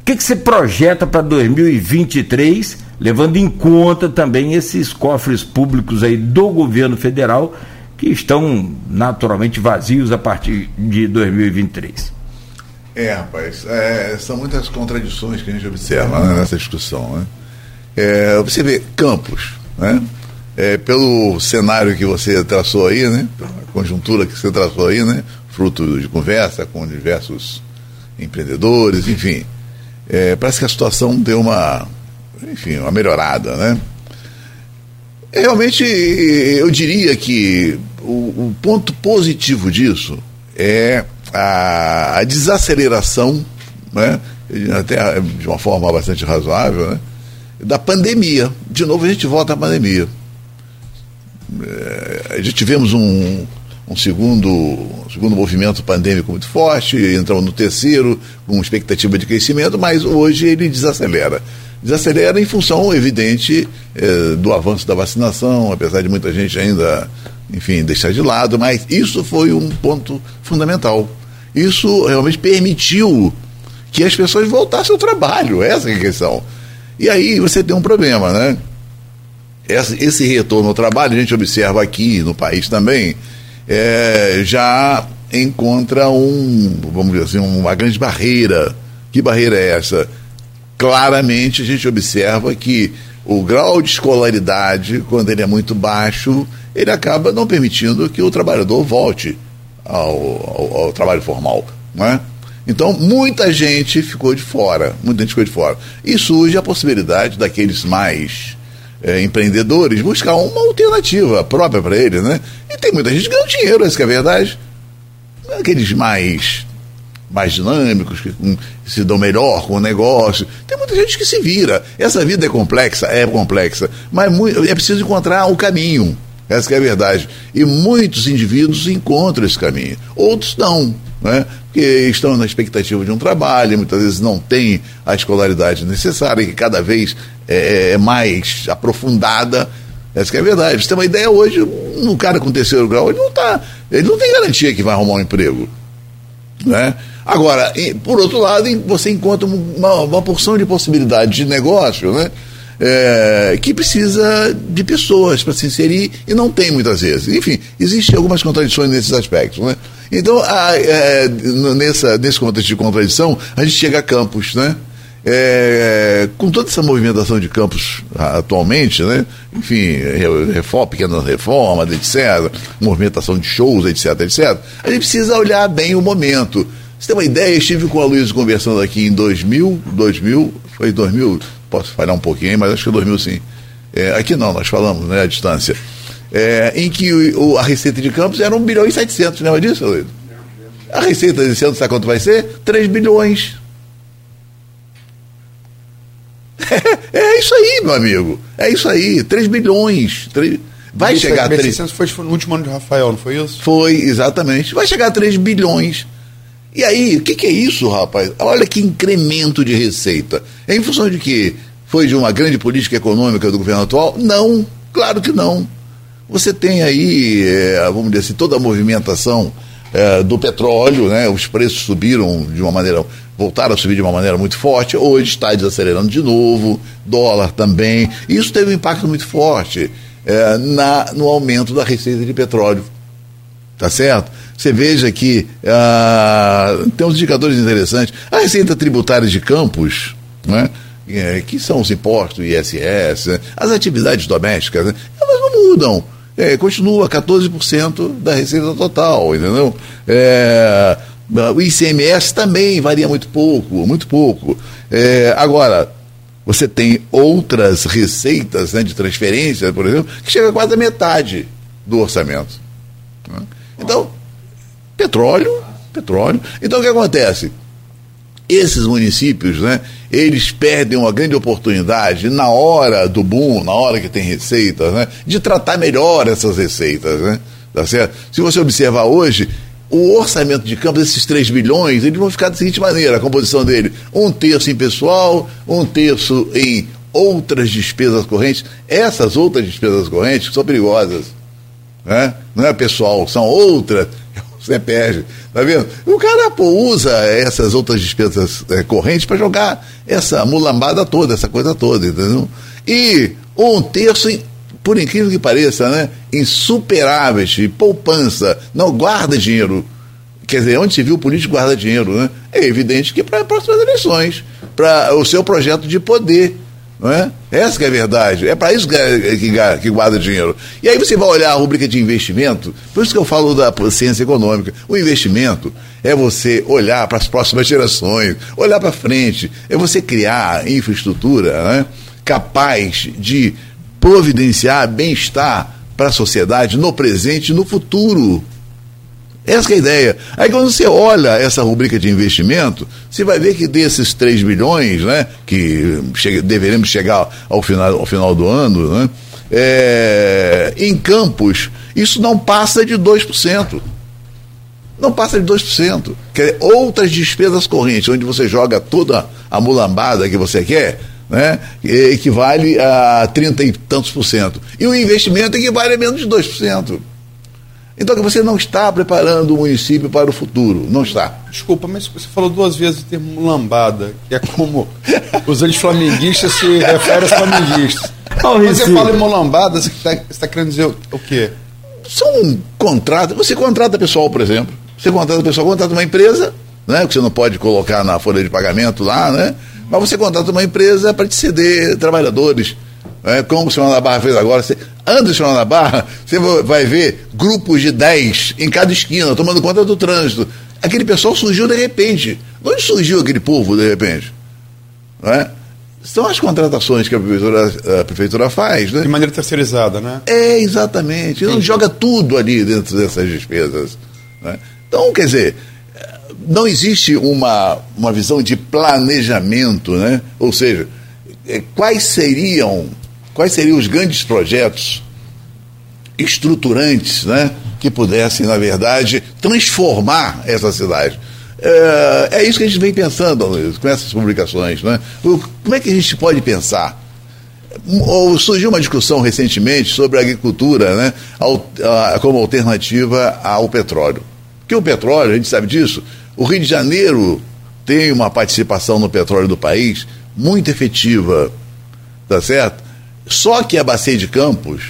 O que, que você projeta para 2023, levando em conta também esses cofres públicos aí do governo federal que estão naturalmente vazios a partir de 2023? É, rapaz, é, são muitas contradições que a gente observa né, nessa discussão. Né? É, você vê Campos, né? É, pelo cenário que você traçou aí, né? Pela conjuntura que você traçou aí, né? Fruto de conversa com diversos empreendedores, enfim. É, parece que a situação deu uma, enfim, uma melhorada, né? É, realmente, eu diria que o, o, ponto positivo disso é a, a desaceleração, né? até de uma forma bastante razoável, né? da pandemia. De novo, a gente volta à pandemia. É, já tivemos um, um segundo, segundo movimento pandêmico muito forte, entramos no terceiro com expectativa de crescimento, mas hoje ele desacelera. Desacelera em função, evidente, é, do avanço da vacinação, apesar de muita gente ainda, enfim, deixar de lado, mas isso foi um ponto fundamental. Isso realmente permitiu que as pessoas voltassem ao trabalho, essa é a questão. E aí você tem um problema, né? Esse retorno ao trabalho, a gente observa aqui no país também, é, já encontra um, vamos dizer assim, uma grande barreira. Que barreira é essa? Claramente a gente observa que o grau de escolaridade, quando ele é muito baixo, ele acaba não permitindo que o trabalhador volte ao, ao, ao trabalho formal. Né? Então, muita gente ficou de fora, muita gente ficou de fora. E surge a possibilidade daqueles mais é, empreendedores buscar uma alternativa própria para eles, né? E tem muita gente que ganha dinheiro, essa é a verdade. Aqueles mais mais dinâmicos, que um, se dão melhor com o negócio. Tem muita gente que se vira. Essa vida é complexa? É complexa. Mas é preciso encontrar o caminho. Essa é a verdade. E muitos indivíduos encontram esse caminho. Outros não. Né? Porque estão na expectativa de um trabalho, muitas vezes não têm a escolaridade necessária, que cada vez é, é mais aprofundada. Essa que é a verdade. Você tem uma ideia hoje, um cara com terceiro grau, ele não tá, ele não tem garantia que vai arrumar um emprego. Né? Agora, por outro lado, você encontra uma, uma porção de possibilidades de negócio, né? É, que precisa de pessoas para se inserir e não tem muitas vezes. Enfim, existem algumas contradições nesses aspectos. Né? Então, a, é, nessa, nesse contexto de contradição, a gente chega a campos, né? É, com toda essa movimentação de campos atualmente, né? enfim, reforma, pequenas reformas, etc., movimentação de shows, etc., etc., a gente precisa olhar bem o momento. Você tem uma ideia? Eu estive com a Luiz conversando aqui em 2000, 2000, foi 2000, posso falhar um pouquinho, mas acho que 2000 sim. É, aqui não, nós falamos, né, à distância. É, em que o, a receita de campos era 1 bilhão e 700, lembra disso, Luiz? A receita desse ano, sabe quanto vai ser? 3 bilhões. É, é, isso aí, meu amigo. É isso aí. 3 bilhões. 3... Vai chegar a 3 foi no último ano de Rafael, não foi isso? Foi, exatamente. Vai chegar a 3 bilhões. E aí, o que, que, é isso, rapaz? Olha que incremento de receita. É em função de que foi de uma grande política econômica do governo atual? Não, claro que não. Você tem aí, é, vamos dizer assim, toda a movimentação é, do petróleo, né? Os preços subiram de uma maneira voltaram a subir de uma maneira muito forte, hoje está desacelerando de novo, dólar também. Isso teve um impacto muito forte é, na, no aumento da receita de petróleo. Tá certo? Você veja que ah, tem uns indicadores interessantes. A receita tributária de campos, né? É, que são os impostos, ISS, né? as atividades domésticas, né? elas não mudam. É, continua 14% da receita total, entendeu? É, o ICMS também varia muito pouco, muito pouco. É, agora, você tem outras receitas né, de transferência, por exemplo, que chega quase a metade do orçamento. Né? Petróleo, petróleo. Então, o que acontece? Esses municípios, né, eles perdem uma grande oportunidade na hora do boom, na hora que tem receitas, né, de tratar melhor essas receitas, né? Tá certo? Se você observar hoje, o orçamento de campo desses 3 bilhões, eles vão ficar da seguinte maneira, a composição dele, um terço em pessoal, um terço em outras despesas correntes. Essas outras despesas correntes são perigosas. Né? Não é pessoal, são outras. Perde, tá vendo? O cara pô, usa essas outras despesas é, correntes para jogar essa mulambada toda, essa coisa toda, entendeu? E um terço em por incrível que pareça, né, insuperáveis, poupança, não guarda dinheiro. Quer dizer, onde se viu o político guarda dinheiro, né? É evidente que para as próximas eleições, para o seu projeto de poder. Não é? Essa é a verdade. É para isso que, que, que, guarda dinheiro. E aí você vai olhar a rubrica de investimento, por isso que eu falo da ciência econômica. O investimento é você olhar para as próximas gerações, olhar para frente, é você criar infraestrutura né, capaz de providenciar bem-estar para a sociedade no presente e no futuro. Essa é a ideia. Aí quando você olha essa rubrica de investimento, você vai ver que desses 3 bilhões, né, que che deveremos chegar ao final, ao final do ano, né, é, em campos, isso não passa de 2%. Não passa de 2%. Quer dizer, outras despesas correntes, onde você joga toda a mulambada que você quer, né, equivale a 30 e tantos por cento. E o investimento equivale a menos de 2%. Então você não está preparando o município para o futuro, não está. Desculpa, mas você falou duas vezes o termo lambada, que é como os antiflamenguistas se referem aos flamenguistas. Quando você fala em molambada, você está tá querendo dizer o quê? São contratos. Você contrata pessoal, por exemplo. Você contrata pessoal, contrata uma empresa, né, que você não pode colocar na folha de pagamento lá, né? Mas você contrata uma empresa para te ceder trabalhadores. É, como o senhor da Barra fez agora. Você anda o senhor da Barra, você vai ver grupos de 10 em cada esquina, tomando conta do trânsito. Aquele pessoal surgiu de repente. De onde surgiu aquele povo de repente? Não é? São as contratações que a prefeitura, a prefeitura faz, né? De maneira terceirizada, né? É, exatamente. Não joga tudo ali dentro dessas despesas. Né? Então, quer dizer, não existe uma, uma visão de planejamento, né? Ou seja, é, quais seriam quais seriam os grandes projetos estruturantes, né? Que pudessem, na verdade, transformar essa cidade. É, é isso que a gente vem pensando com essas publicações, né? Como é que a gente pode pensar? surgiu uma discussão recentemente sobre a agricultura né, como alternativa ao petróleo. Porque o petróleo, a gente sabe disso, o Rio de Janeiro tem uma participação no petróleo do país muito efetiva, tá certo? Só que a bacia de Campos,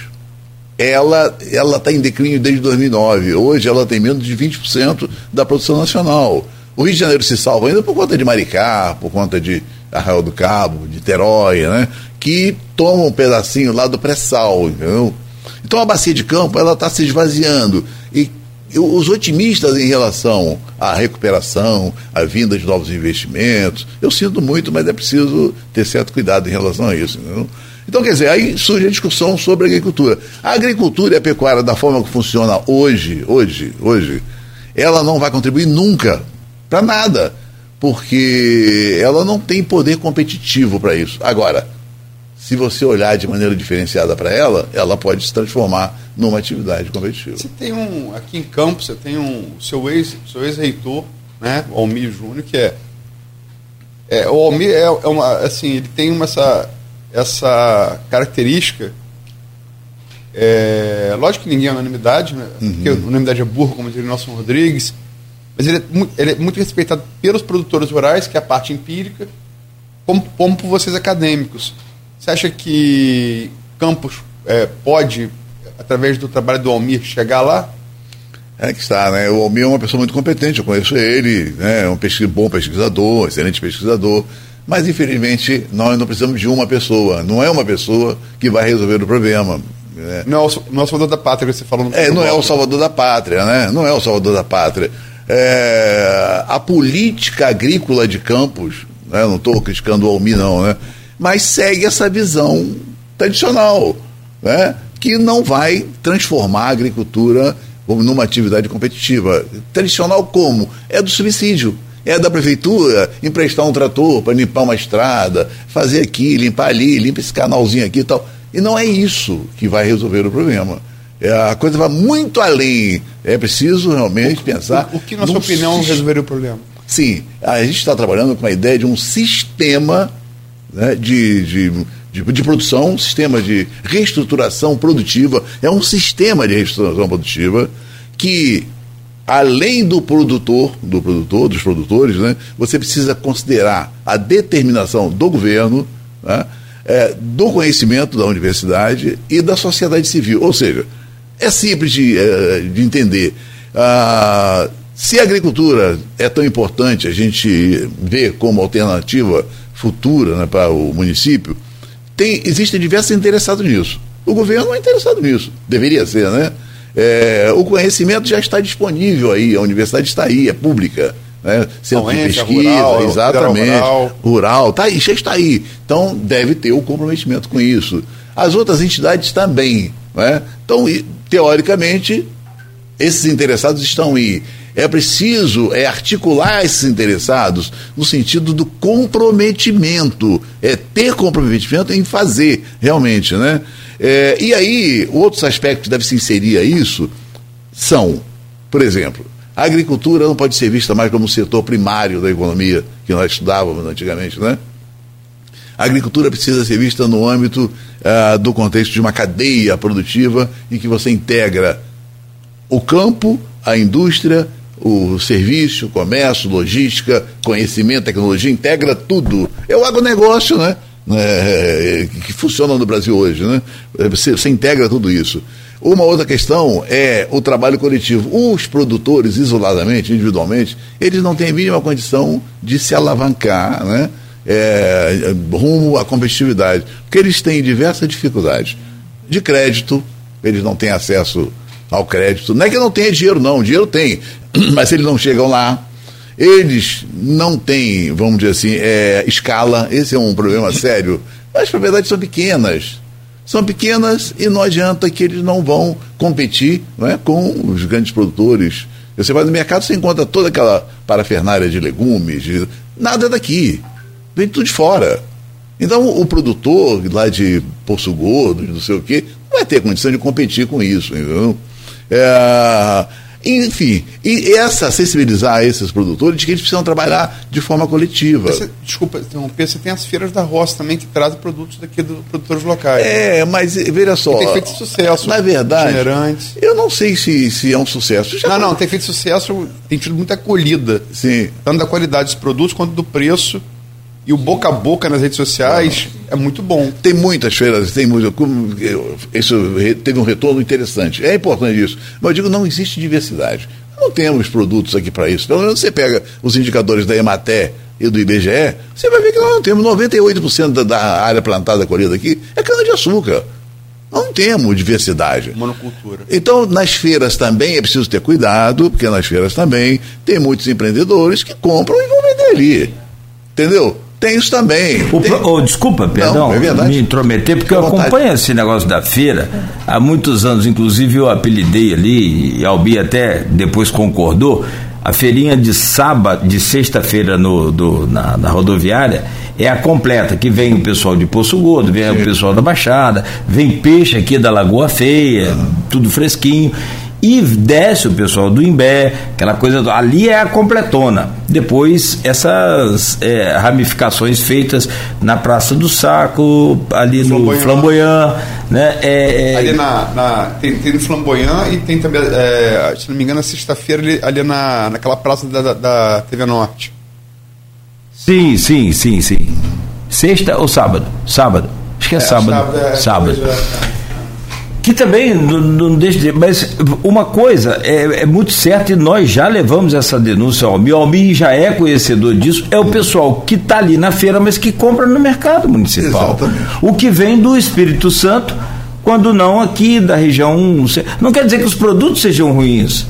ela ela está em declínio desde 2009. Hoje ela tem menos de 20% da produção nacional. O Rio de Janeiro se salva ainda por conta de Maricá, por conta de Arraial do Cabo, de Teróia, né? Que tomam um pedacinho lá do pré-sal, entendeu? Então a bacia de campo ela está se esvaziando e os otimistas em relação à recuperação, à vinda de novos investimentos, eu sinto muito, mas é preciso ter certo cuidado em relação a isso. Entendeu? Então, quer dizer, aí surge a discussão sobre a agricultura. A agricultura e a pecuária, da forma que funciona hoje, hoje, hoje, ela não vai contribuir nunca para nada, porque ela não tem poder competitivo para isso. Agora, se você olhar de maneira diferenciada para ela, ela pode se transformar numa atividade competitiva. Você tem um, aqui em Campos, você tem um, seu ex, seu ex-reitor, né, Almir Júnior, que é, é o Almir é, é, uma, assim, ele tem uma, essa, essa característica, é, lógico que ninguém é unanimidade, né, uhum. porque unanimidade é burro, como diria Nelson Rodrigues, mas ele é, ele é muito respeitado pelos produtores rurais, que é a parte empírica, como, como por vocês acadêmicos. Você acha que Campos é, pode, através do trabalho do Almir, chegar lá? É que está, né? O Almir é uma pessoa muito competente, eu conheço ele, né? é um pesquisa, bom pesquisador, excelente pesquisador, mas infelizmente nós não precisamos de uma pessoa, não é uma pessoa que vai resolver o problema. Né? Não, é o, não é o salvador da pátria que você falou no É, não é o salvador da pátria, né? Não é o salvador da pátria. É, a política agrícola de Campos, né? não estou criticando o Almir, não, né? mas segue essa visão tradicional, né? que não vai transformar a agricultura numa atividade competitiva. Tradicional como? É do subsídio. É da prefeitura emprestar um trator para limpar uma estrada, fazer aqui, limpar ali, limpa esse canalzinho aqui e tal. E não é isso que vai resolver o problema. É, a coisa vai muito além. É preciso realmente o, pensar. O, o que, na sua opinião, resolveria o problema? Sim, a gente está trabalhando com a ideia de um sistema né, de, de, de, de, produção, um sistema de reestruturação produtiva, é um sistema de reestruturação produtiva que, além do produtor, do produtor, dos produtores, né, você precisa considerar a determinação do governo, né, é, do conhecimento da universidade e da sociedade civil. Ou seja, é simples de, é, de entender. Ah, se a agricultura é tão importante, a gente vê como alternativa futura né, para o município, tem, existem diversos interessados nisso. O governo é interessado nisso, deveria ser, né? É, o conhecimento já está disponível aí, a universidade está aí, é pública. Né? Centro de pesquisa, rural, exatamente. Rural. rural, tá aí, já está aí. Então deve ter o comprometimento com isso. As outras entidades também. Né? Então, teoricamente, esses interessados estão aí. É preciso é articular esses interessados no sentido do comprometimento, é ter comprometimento em fazer realmente, né? É, e aí, outros aspectos que devem se inserir a isso são, por exemplo, a agricultura não pode ser vista mais como um setor primário da economia que nós estudávamos antigamente, né? A agricultura precisa ser vista no âmbito ah, do contexto de uma cadeia produtiva em que você integra o campo, a indústria o serviço, comércio, logística, conhecimento, tecnologia, integra tudo. É o agronegócio, né? É, que funciona no Brasil hoje, né? Você, você integra tudo isso. Uma outra questão é o trabalho coletivo. Os produtores, isoladamente, individualmente, eles não têm a mínima condição de se alavancar, né? É, rumo à competitividade, porque eles têm diversas dificuldades de crédito, eles não têm acesso ao crédito. Não é que não tenha dinheiro, não, dinheiro tem. mas eles não chegam lá. Eles não têm, vamos dizer assim, é, escala. Esse é um problema sério. As propriedades são pequenas. São pequenas e não adianta que eles não vão competir não é, com os grandes produtores. Você vai no mercado, você encontra toda aquela parafernália de legumes, de... nada daqui. Vem tudo de fora. Então o produtor lá de Poço Gordo, não sei o quê, não vai ter condição de competir com isso. Entendeu? É enfim, e essa sensibilizar esses produtores de que eles precisam trabalhar de forma coletiva. Você, desculpa interromper, você tem as feiras da roça também que trazem produtos daqui dos produtores locais. É, mas veja só. Tem feito sucesso. Na verdade, eu não sei se, se é um sucesso. Já não, não, tem feito sucesso, tem tido muita acolhida. Sim. Tanto da qualidade dos produtos quanto do preço. E o boca a boca nas redes sociais é muito bom. Tem muitas feiras, tem muito. Isso teve um retorno interessante. É importante isso. Mas eu digo, não existe diversidade. Não temos produtos aqui para isso. Pelo menos você pega os indicadores da Ematé e do IBGE, você vai ver que nós não temos 98% da, da área plantada colhida aqui é cana-de-açúcar. Não temos diversidade. Monocultura. Então, nas feiras também é preciso ter cuidado, porque nas feiras também tem muitos empreendedores que compram e vão vender ali. Entendeu? Tem isso também. O tem... oh, desculpa, perdão, Não, é me intrometer, porque eu acompanho esse negócio da feira há muitos anos, inclusive eu apelidei ali, e Albi até depois concordou, a feirinha de sábado, de sexta-feira no, do, na, na, rodoviária é a completa, que vem o pessoal de Poço Gordo, vem Sim. o pessoal da Baixada, vem peixe aqui da Lagoa Feia, ah. tudo fresquinho e desce o pessoal do Imbé, aquela coisa. Ali é a completona. Depois, essas é, ramificações feitas na Praça do Saco, ali no Flamboyant. Né? É, é... Ali na, na, tem, tem no Flamboyant e tem também, é, se não me engano, sexta-feira ali, ali na, naquela praça da, da, da TV Norte. Sim, sim, sim, sim. Sexta ou sábado? Sábado. Acho que é, é sábado. Sábado. É, sábado. Que também não, não deixa de. Mas uma coisa é, é, muito certa e nós já levamos essa denúncia ao Almir. O Almir já é conhecedor disso. É o pessoal que está ali na feira, mas que compra no mercado municipal. Exatamente. O que vem do Espírito Santo, quando não aqui da região. Não quer dizer que os produtos sejam ruins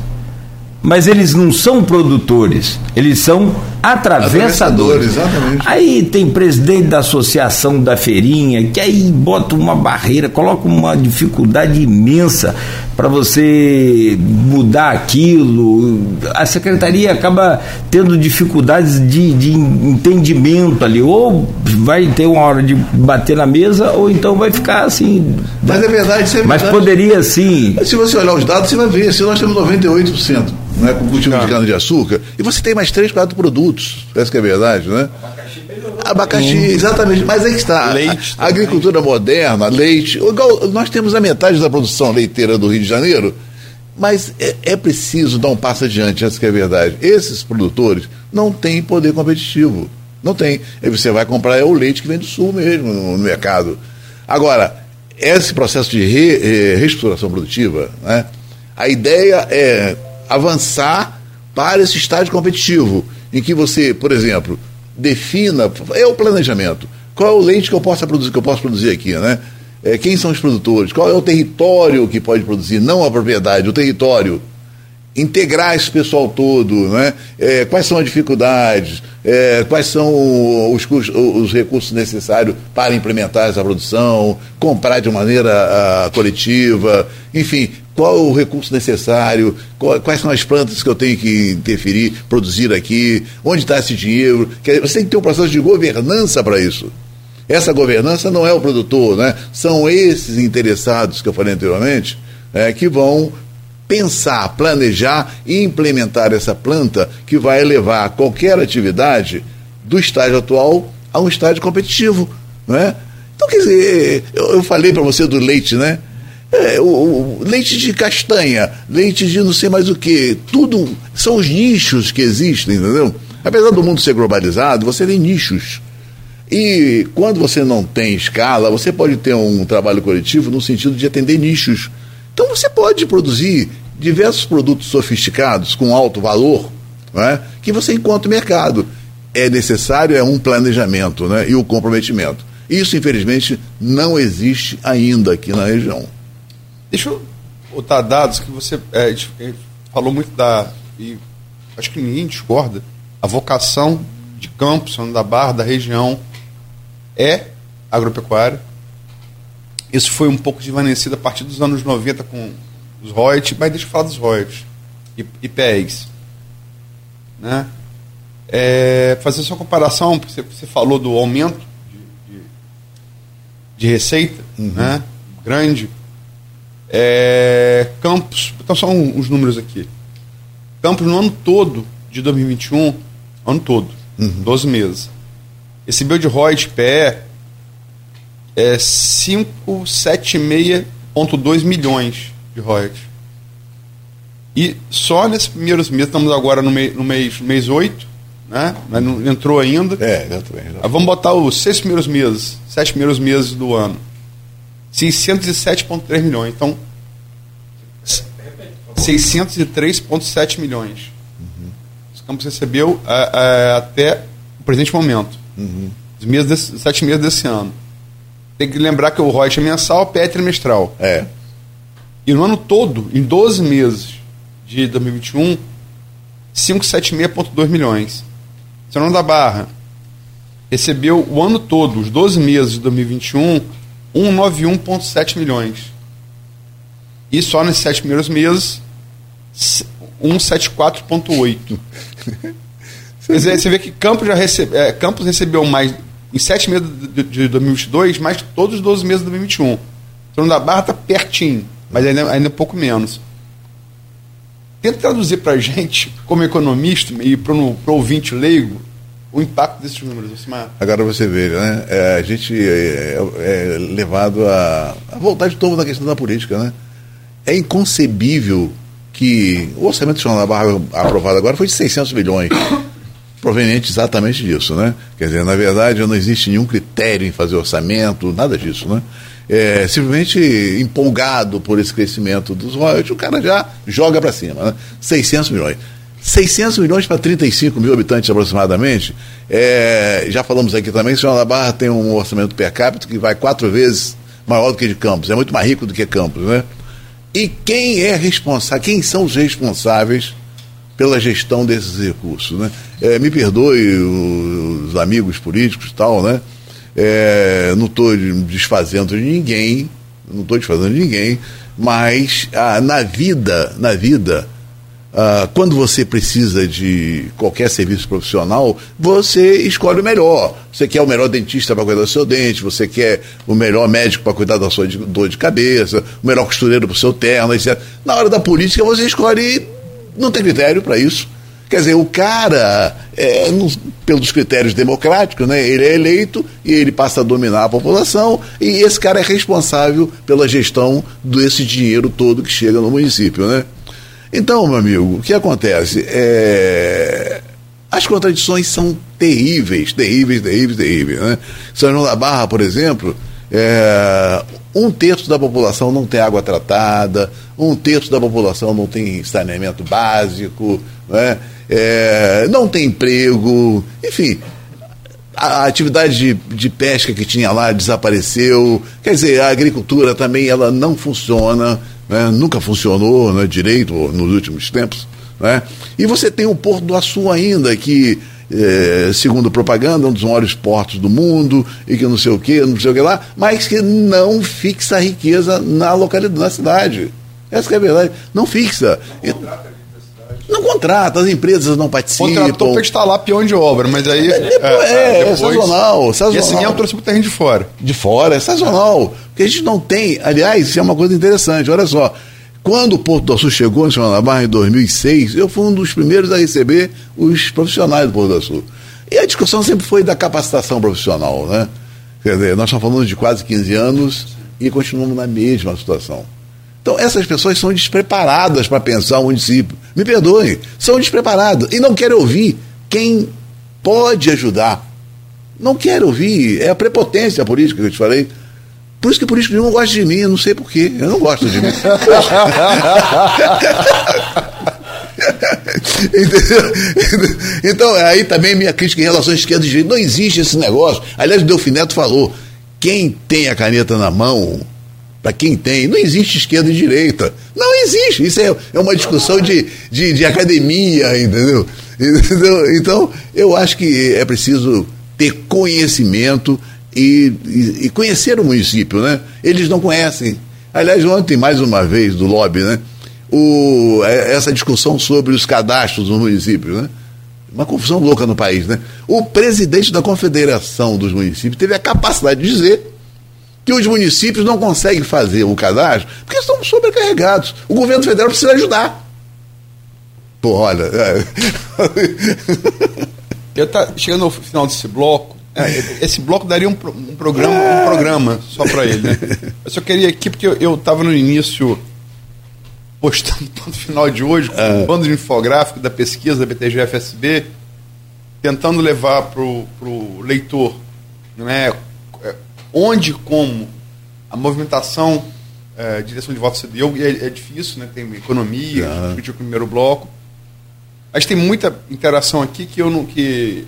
mas eles não são produtores, eles são atravessadores. Exatamente. Aí tem presidente da associação da feirinha que aí bota uma barreira, coloca uma dificuldade imensa para você mudar aquilo. A secretaria acaba tendo dificuldades de, de entendimento ali, ou vai ter uma hora de bater na mesa, ou então vai ficar assim. Mas é verdade, isso é verdade. Mas poderia sim. Se você olhar os dados, você vai ver, se nós temos 98% né, com cultivo de cana-de-açúcar, e você tem mais três, quatro produtos. Essa que é verdade, né? Abacaxi, hum. exatamente. Mas aí está. Leite. A, a agricultura moderna, leite. Nós temos a metade da produção leiteira do Rio de Janeiro, mas é, é, preciso dar um passo adiante, essa que é a verdade. Esses produtores não têm poder competitivo. Não tem. Aí você vai comprar é o leite que vem do sul mesmo, no, no mercado. Agora, esse processo de re, eh, reestruturação produtiva, né, a ideia é avançar para esse estágio competitivo, em que você, por exemplo, defina, é o planejamento. Qual é o leite que eu posso produzir, que eu posso produzir aqui, né? É, quem são os produtores? Qual é o território que pode produzir? Não a propriedade, o território integrar esse pessoal todo, né? É, quais são as dificuldades, é, quais são os, os, recursos necessários para implementar essa produção, comprar de maneira uh, coletiva, enfim, qual o recurso necessário, qual, quais são as plantas que eu tenho que interferir, produzir aqui, onde está esse dinheiro. Você tem que ter um processo de governança para isso. Essa governança não é o produtor, né? são esses interessados que eu falei anteriormente é, que vão pensar, planejar e implementar essa planta que vai levar qualquer atividade do estágio atual a um estágio competitivo. Né? Então, quer dizer, eu, eu falei para você do leite, né? É, o, o, leite de castanha, leite de não sei mais o que, tudo são os nichos que existem, entendeu? Apesar do mundo ser globalizado, você tem nichos. E quando você não tem escala, você pode ter um trabalho coletivo no sentido de atender nichos. Então você pode produzir diversos produtos sofisticados com alto valor é? que você encontra no mercado. É necessário é um planejamento né? e o um comprometimento. Isso, infelizmente, não existe ainda aqui na região. Deixa eu botar dados que você é, falou muito da. E acho que ninguém discorda. A vocação de Campos, da Barra, da região, é agropecuária. Isso foi um pouco desvanecido a partir dos anos 90 com os royalties, mas deixa eu falar dos royalties e, e PEGs. Né? É, fazer sua comparação, você, você falou do aumento de, de, de receita uhum. né? grande é, Campos, então só uns números aqui. Campos no ano todo de 2021, ano todo, uhum. 12 meses, recebeu de royalties PE é 576,2 milhões de royalties. E só nesses primeiros meses, estamos agora no, mei, no mês, mês 8, né? Mas não entrou ainda. É, entrou ainda. Vamos botar os seis primeiros meses, sete primeiros meses do ano. 607,3 milhões. Então, 603,7 milhões. Uhum. Os campos recebeu até o presente momento. Uhum. Os meses desse, sete meses desse ano. Tem que lembrar que o royalties é mensal, pé é trimestral. É. E no ano todo, em 12 meses de 2021, 576,2 milhões. Senão da Barra recebeu o ano todo, os 12 meses de 2021, 191,7 milhões. E só nesses sete primeiros meses, 174,8. Quer dizer, você vê que Campos, já recebe, é, Campos recebeu mais em sete meses de, de 2022, mais todos os 12 meses de 2021. Então da Barra está pertinho, mas ainda, ainda um pouco menos. Tenta traduzir para a gente, como economista e para o ouvinte leigo, o impacto desses números, Osmar. Agora você vê, né? É, a gente é, é, levado a, a voltar de novo na questão da política, né? É inconcebível que o orçamento de da Barra aprovado agora foi de 600 milhões proveniente exatamente disso, né? Quer dizer, na verdade, não existe nenhum critério em fazer orçamento, nada disso, né? É, simplesmente empolgado por esse crescimento dos royalties, o cara já joga para cima, né? 600 milhões. 600 milhões para 35 mil habitantes aproximadamente. É, já falamos aqui também o Senhor da Barra tem um orçamento per capita que vai quatro vezes maior do que de Campos. É muito mais rico do que Campos, né? E quem é responsável, quem são os responsáveis pela gestão desses recursos. Né? É, me perdoe os amigos políticos e tal, né? É, não estou desfazendo de ninguém, não estou desfazendo de ninguém, mas ah, na vida, na vida, ah, quando você precisa de qualquer serviço profissional, você escolhe o melhor. Você quer o melhor dentista para cuidar do seu dente, você quer o melhor médico para cuidar da sua dor de cabeça, o melhor costureiro para o seu terno, etc. Na hora da política, você escolhe não tem critério para isso. Quer dizer, o cara, é, pelos critérios democráticos, né, ele é eleito e ele passa a dominar a população, e esse cara é responsável pela gestão desse dinheiro todo que chega no município. Né? Então, meu amigo, o que acontece? É, as contradições são terríveis, terríveis, terríveis, terríveis. Né? São João da Barra, por exemplo, é, um terço da população não tem água tratada, um terço da população não tem saneamento básico, né? é, não tem emprego, enfim. A atividade de, de, pesca que tinha lá desapareceu. Quer dizer, a agricultura também ela não funciona, né? nunca funcionou né, direito nos últimos tempos. Né? E você tem o Porto do Açu ainda, que é, segundo propaganda, um dos maiores portos do mundo, e que não sei o que, não sei o que lá, mas que não fixa a riqueza na localidade, na cidade. Essa é a verdade. Não fixa. Não contrata, as empresas não participam. Contratou para instalar peão de obra, mas aí. É, depois, é, é, depois, é sazonal, sazonal. E esse mesmo trouxe para o terreno de fora. De fora, é sazonal. Porque a gente não tem. Aliás, isso é uma coisa interessante, olha só. Quando o Porto do Açu chegou em São da Barra em 2006, eu fui um dos primeiros a receber os profissionais do Porto do Açu. E a discussão sempre foi da capacitação profissional, né? Quer dizer, nós estamos falando de quase 15 anos e continuamos na mesma situação. Então, essas pessoas são despreparadas para pensar o município. Me perdoem, são despreparadas e não querem ouvir quem pode ajudar. Não querem ouvir, é a prepotência política que eu te falei. Por isso que político nenhum gosta de mim, eu não sei porquê. Eu não gosto de mim. então, aí também minha crítica em relação à esquerda e direita. Não existe esse negócio. Aliás, o Delfineto falou: quem tem a caneta na mão, para quem tem, não existe esquerda e direita. Não existe. Isso é, é uma discussão de, de, de academia, entendeu? Então, eu acho que é preciso ter conhecimento e, e, e, conhecer o município, né? Eles não conhecem. Aliás, ontem, mais uma vez, do lobby, né? O, é, essa discussão sobre os cadastros no município, né? Uma confusão louca no país, né? O presidente da Confederação dos Municípios teve a capacidade de dizer que os municípios não conseguem fazer o cadastro porque estão sobrecarregados. O governo federal precisa ajudar. Pô, olha. É. Eu tá chegando ao final desse bloco. É, esse bloco daria um, um programa, um programa só para ele. Né? Eu só queria aqui, porque eu estava no início postando no final de hoje, com um bando de infográfico da pesquisa da BTG-FSB, tentando levar para o leitor né, onde como a movimentação é, direção de voto se deu, e é, é difícil, né? tem economia, uhum. discutiu o primeiro bloco. Mas tem muita interação aqui que eu não. Que...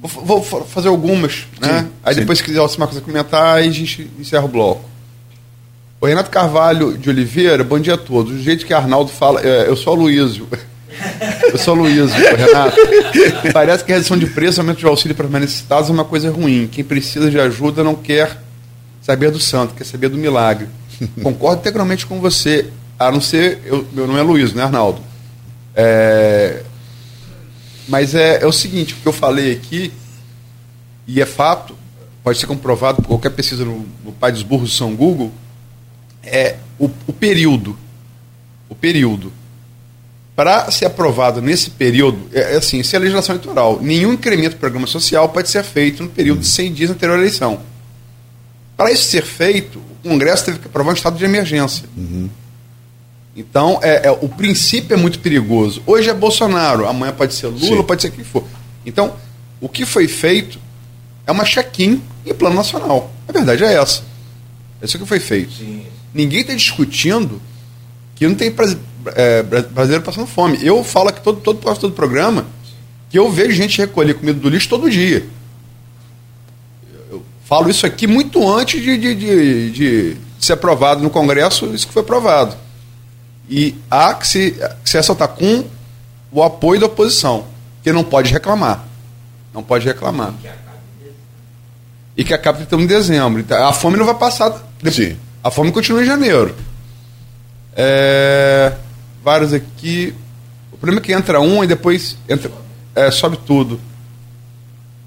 Vou, vou fazer algumas, né? Sim, aí sim. depois, se quiser Simar quiser comentar, aí a gente encerra o bloco. O Renato Carvalho de Oliveira, bom dia a todos. Do jeito que Arnaldo fala, é, eu sou o Luísio. Eu sou o Luísio, Renato. Parece que a redução de preço, aumento de auxílio para necessitados é uma coisa ruim. Quem precisa de ajuda não quer saber do santo, quer saber do milagre. Concordo integralmente com você, a não ser. Eu, meu nome é Luiz, né, Arnaldo? É, mas é, é o seguinte: o que eu falei aqui, e é fato, pode ser comprovado por qualquer pesquisa no, no Pai dos Burros São Google, é o, o período. O período. Para ser aprovado nesse período, é, é assim: isso é legislação eleitoral. Nenhum incremento do programa social pode ser feito no período de 100 dias anterior à eleição. Para isso ser feito, o Congresso teve que aprovar um estado de emergência. Uhum. Então, é, é, o princípio é muito perigoso. Hoje é Bolsonaro, amanhã pode ser Lula, Sim. pode ser quem for. Então, o que foi feito é uma check-in em plano nacional. A verdade é essa. É isso que foi feito. Sim. Ninguém está discutindo que não tem é, brasileiro passando fome. Eu falo aqui todo, todo, todo programa que eu vejo gente recolher comida do lixo todo dia. Falo isso aqui muito antes de, de, de, de ser aprovado no Congresso, isso que foi aprovado. E há que se, que se ressaltar com o apoio da oposição, que não pode reclamar. Não pode reclamar. E que acabe em dezembro. Então, a fome não vai passar. Sim. A fome continua em janeiro. É, vários aqui. O problema é que entra um e depois entra, é, sobe tudo.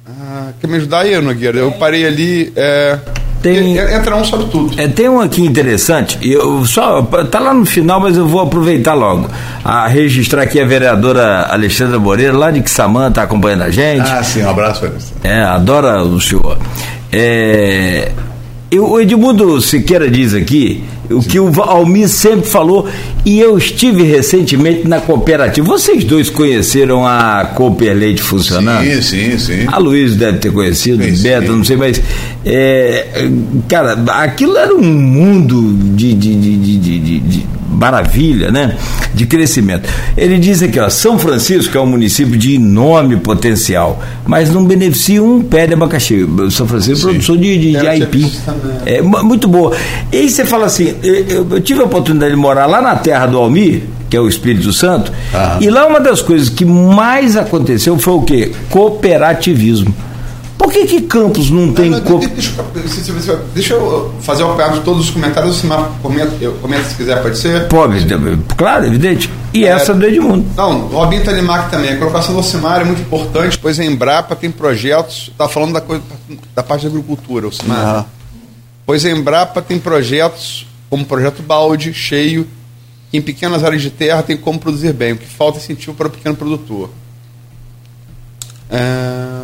Ah, quer me ajudar aí, Nogueira? Eu parei ali. É... Tem, entra um sobre tudo. É, tem um aqui interessante, eu só tá lá no final, mas eu vou aproveitar logo. A registrar aqui a vereadora Alexandra Moreira, lá de Quissamã, está acompanhando a gente. Ah, sim, um abraço para É, adora o senhor. É, eu, o Edmundo Siqueira diz aqui o que o Almir sempre falou, e eu estive recentemente na cooperativa. Vocês dois conheceram a Cooper Leite funcionando? Sim, sim, sim. A Luiz deve ter conhecido, sim, Beto, sim. não sei, mas. É, cara, aquilo era um mundo de, de, de, de, de maravilha, né? De crescimento. Ele diz aqui, ó, São Francisco é um município de enorme potencial, mas não beneficia um pé de abacaxi. São Francisco é produção de, de, de aipim. É, muito boa. E aí você fala assim, eu, eu, tive a oportunidade de morar lá na terra do Almir, que é o Espírito Santo, ah. e lá uma das coisas que mais aconteceu foi o quê? Cooperativismo. Por que, que Campos não tem. Não, não, deixa, deixa, eu fazer o pego de todos os comentários. Se comenta, eu comento se quiser, pode ser? Pode, claro, evidente. E é, essa do Edmundo. Não, o Robinho Tanimac também. A colocação do Ocimar é muito importante, pois a Embrapa tem projetos. Está falando da, coisa, da parte da agricultura, Ocimar. Uhum. Pois a Embrapa tem projetos como o projeto Balde, cheio, que em pequenas áreas de terra tem como produzir bem. O que falta é incentivo para o pequeno produtor. É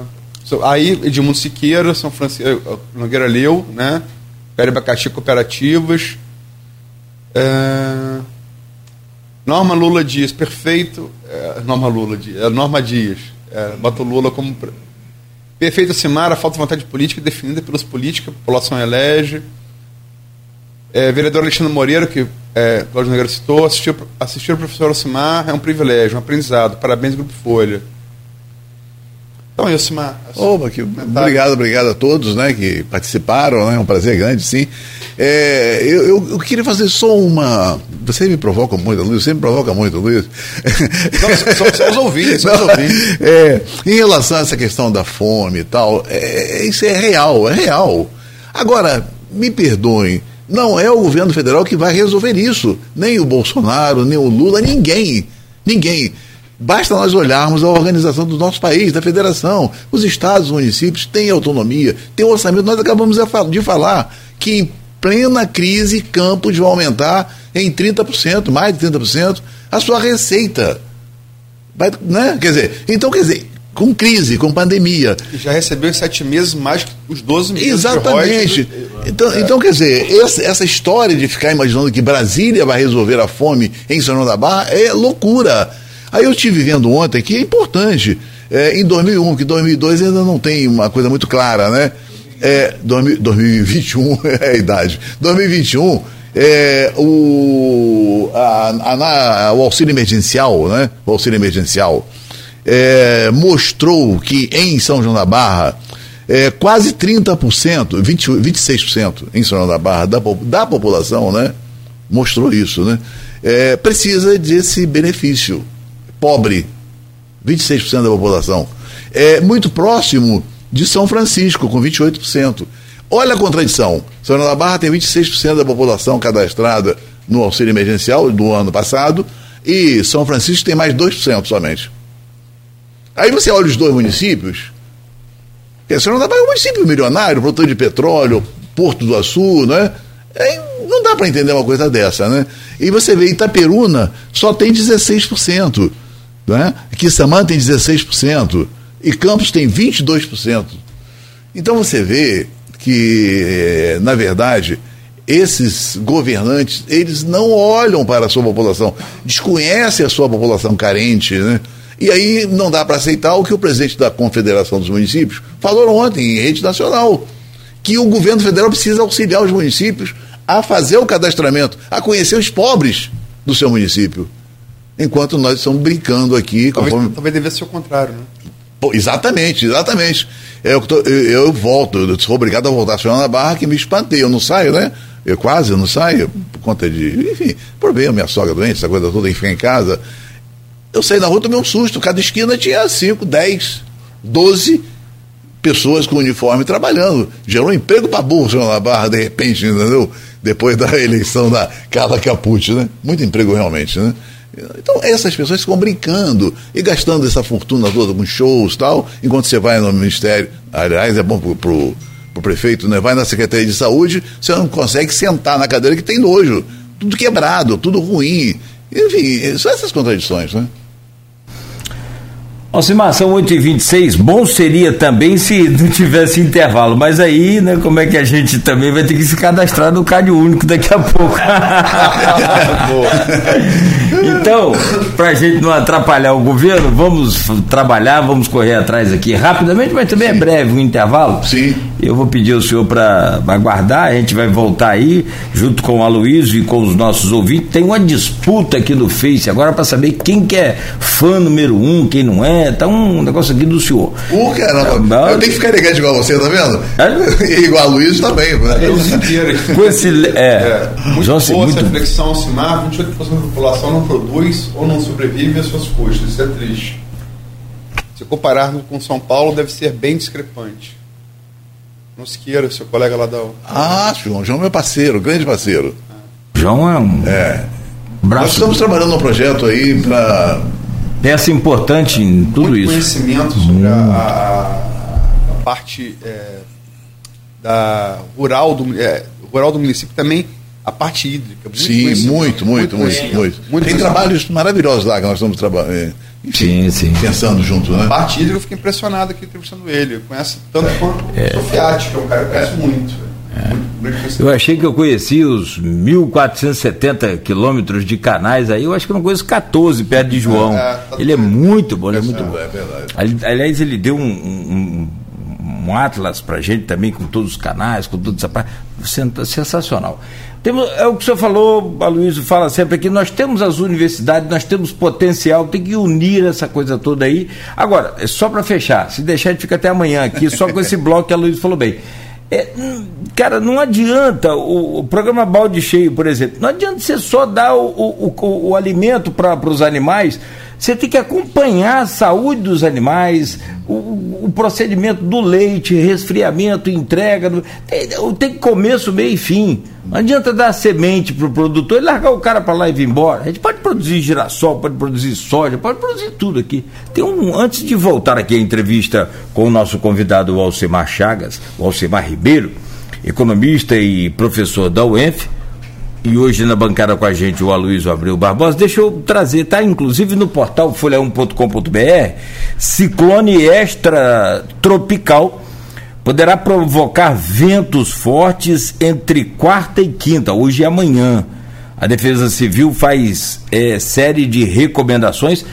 Aí, Edmundo Siqueira, São Francisco, eh, Nogueira Leu, né? Pérez Abacaxi Cooperativas. É... Norma Lula Dias, perfeito. É, Norma Lula Dias, é, Norma Dias. É, bota o Lula como. Perfeito Simara, falta de vontade política definida pelos políticos, a população elege. É, vereador Alexandre Moreira, que é, Cláudio Nogueira citou, assistir, o professor Alcimar é um privilégio, um aprendizado. Parabéns, Grupo Folha. Então, Opa, que, obrigado, obrigado a todos né, que participaram, né, é um prazer grande, sim. É, eu, eu, eu, queria fazer só uma. Você me provoca muito, Luiz, você me provoca muito, Luiz. Só, só, os ouvintes, só os ouvintes. É, em relação a essa questão da fome e tal, é, isso é real, é real. Agora, me perdoem, não é o governo federal que vai resolver isso. Nem o Bolsonaro, nem o Lula, ninguém. Ninguém. Basta nós olharmos a organização do nosso país, da federação. Os estados, os municípios têm autonomia, têm um orçamento. Nós acabamos de falar que em plena crise, Campos vai aumentar em 30%, mais de 30%, a sua receita. Vai, né? Quer dizer, então, quer dizer, com crise, com pandemia. E já recebeu em sete meses mais que os 12 meses Exatamente. Então, é. então, quer dizer, essa, essa, história de ficar imaginando que Brasília vai resolver a fome em São João da Barra é loucura. Aí eu estive vendo ontem que é importante, é, em 2001, que 2002 ainda não tem uma coisa muito clara, né? É, 2021 é a idade. 2021 é, o, a, a, o auxílio emergencial, né? O auxílio emergencial é, mostrou que em São João da Barra é, quase 30%, 20, 26% em São João da Barra da, da população, né? Mostrou isso, né? É, precisa desse benefício. Pobre, 26% da população. É muito próximo de São Francisco, com 28%. Olha a contradição. São João da Barra tem 26% da população cadastrada no auxílio emergencial do ano passado e São Francisco tem mais 2% somente. Aí você olha os dois municípios, que São da Barra é um município milionário, produtor de petróleo, Porto do Açu, né? É, não dá para entender uma coisa dessa, né? E você vê Itaperuna só tem 16%, né? Quissamã tem 16% e Campos tem 22%. Então você vê que, eh, na verdade, esses governantes, eles não olham para a sua população, desconhecem a sua população carente, né? E aí não dá para aceitar o que o presidente da Confederação dos Municípios falou ontem em rede nacional, que o governo federal precisa auxiliar os municípios a fazer o cadastramento, a conhecer os pobres do seu município. Enquanto nós estamos brincando aqui. Talvez, conforme... talvez devesse ser o contrário, né? exatamente, exatamente. Eu, eu, eu, volto, eu sou obrigado a voltar a na barra que me espantei. Eu não saio, né? Eu quase não saio por conta de. Enfim, problema, minha sogra doente, essa coisa toda, enfim, em casa. Eu saí na rua, tomei um susto. Cada esquina tinha 5, 10, 12 pessoas com uniforme trabalhando. Gerou emprego para burro na barra, de repente, entendeu? Depois da eleição da Carla Capucci, né? Muito emprego realmente, né? Então, essas pessoas ficam brincando e gastando essa fortuna toda com shows e tal, enquanto você vai no Ministério. Aliás, é bom pro, pro, pro prefeito, né? Vai na Secretaria de Saúde, você não consegue sentar na cadeira que tem nojo. Tudo quebrado, tudo ruim. Enfim, são essas contradições, né? Alcimar, são 8h26. Bom seria também se não tivesse intervalo, mas aí, né, como é que a gente também vai ter que se cadastrar no CAD único daqui a pouco. então, para a gente não atrapalhar o governo, vamos trabalhar, vamos correr atrás aqui rapidamente, mas também é Sim. é breve o um intervalo. Sim. Eu vou pedir ao senhor para aguardar, a gente vai voltar aí, junto com o Aloysio e com os nossos ouvintes. Tem uma disputa aqui no Face agora para saber quem que é fã número um, quem não é. Tá um negócio aqui do senhor. O caramba, é, eu tenho que ficar elegante igual você, tá vendo? É? igual a Luiz também. Né? É com esse. É, é muito João, boa muito... essa reflexão, Alcimar. 28% da população não produz ou não sobrevive às suas custas. Isso é triste. Se comparar com São Paulo, deve ser bem discrepante. No Siqueira, seu colega lá da. Ah, João, João é meu parceiro, grande parceiro. João é um. É. Braço. Nós estamos trabalhando um projeto aí para. Peça importante em tudo Muito isso. conhecimento sobre a, a, a, parte é, da rural do, é, rural do município também a parte hídrica. Muito Sim, muito, muito, muito, muito, muito. Tem trabalhos maravilhosos lá que nós estamos trabalhando. É, sim, sim. Pensando junto, né? A parte hídrica eu fiquei impressionado aqui entrevistando ele. Conhece tanto é. quanto é. o Fiat, que é um cara que conhece muito. É. Eu achei que eu conhecia os 1.470 quilômetros de canais aí, eu acho que eu não conheço 14 perto de João. É, tá ele é muito bom, ele é muito bom. É. Aliás, ele deu um, um, um atlas pra gente também, com todos os canais, com toda essa parte. Sensacional. Temos, é o que o senhor falou, a Luísa fala sempre aqui, nós temos as universidades, nós temos potencial, tem que unir essa coisa toda aí. Agora, é só para fechar, se deixar a gente fica até amanhã aqui, só com esse bloco que a Luísa falou bem. É, cara, não adianta o, o, programa balde cheio, por exemplo, não adianta você só dar o, o, o alimento para os animais você tem que acompanhar a saúde dos animais, o, o procedimento do leite, resfriamento, entrega. Tem, tem começo, meio e fim. Não adianta dar semente para o produtor e largar o cara para lá e vir embora. A gente pode produzir girassol, pode produzir soja, pode produzir tudo aqui. Tem um, antes de voltar aqui a entrevista com o nosso convidado, o Alcemar Chagas, o Alcemar Ribeiro, economista e professor da UENF, E hoje na bancada com a gente o Aloysio Abreu Barbosa. Deixa eu trazer, tá inclusive no portal folha1.com.br, ciclone extra tropical poderá provocar ventos fortes entre quarta e quinta, hoje e amanhã. A Defesa Civil faz é, série de recomendações,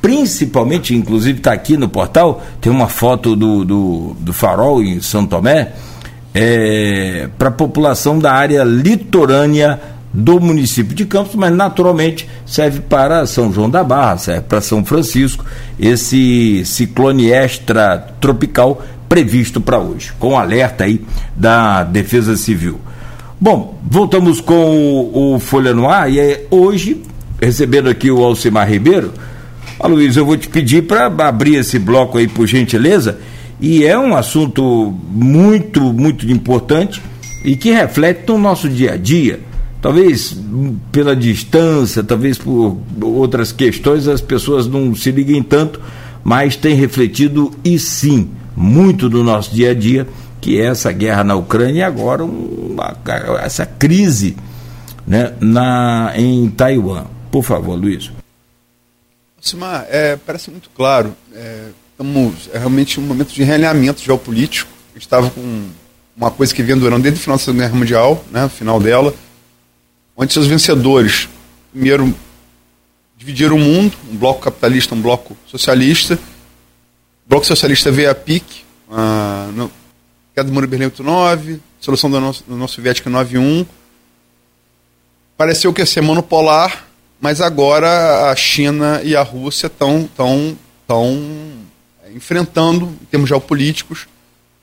principalmente, inclusive está aqui no portal, tem uma foto do, do, do farol em São Tomé, é, para a população da área litorânea do município de Campos, mas naturalmente serve para São João da Barra, serve para São Francisco, esse ciclone extra tropical previsto para hoje, com alerta aí da Defesa Civil. Bom, voltamos com o, o Folha no Ar e é hoje, recebendo aqui o Alcimar Ribeiro, Luiz, eu vou te pedir para abrir esse bloco aí, por gentileza, e é um assunto muito, muito importante e que reflete no nosso dia a dia. Talvez pela distância, talvez por outras questões, as pessoas não se liguem tanto, mas tem refletido e sim muito do nosso dia a dia, que é essa guerra na Ucrânia e agora uma, essa crise né, na, em Taiwan. Por favor, Luiz. Simar, é, parece muito claro. É, estamos, é realmente um momento de realinhamento geopolítico. A gente estava com uma coisa que vem durando desde o final da Segunda Guerra Mundial, né, final dela, onde seus vencedores, primeiro, dividiram o mundo, um bloco capitalista, um bloco socialista, o Bloco Socialista veio a pique, ah, no, queda do Muro Berlim 89, solução da nosso Soviética 91. Pareceu que ia ser monopolar, mas agora a China e a Rússia estão tão, tão enfrentando, em termos geopolíticos,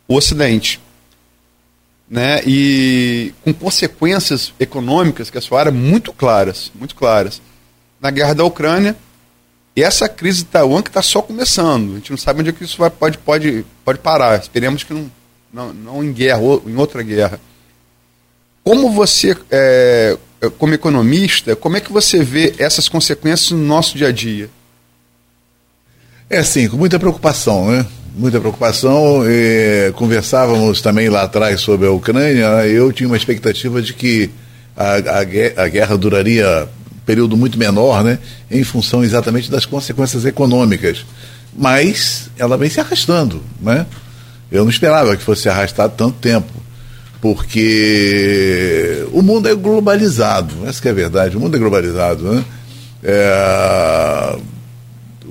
o Ocidente. Né? E com consequências econômicas que a sua área muito claras, muito claras. Na guerra da Ucrânia, e essa crise de Taiwan que está só começando. A gente não sabe onde é que isso vai, pode, pode, pode parar. Esperemos que não, não, não em guerra, ou em outra guerra. Como você, é, como economista, como é que você vê essas consequências no nosso dia a dia? É sim, com muita preocupação, né? Muita preocupação. Conversávamos também lá atrás sobre a Ucrânia. Eu tinha uma expectativa de que a, a, a guerra duraria período muito menor, né, em função exatamente das consequências econômicas. Mas ela vem se arrastando. Né? Eu não esperava que fosse arrastar tanto tempo, porque o mundo é globalizado, essa é a verdade, o mundo é globalizado. Né? É,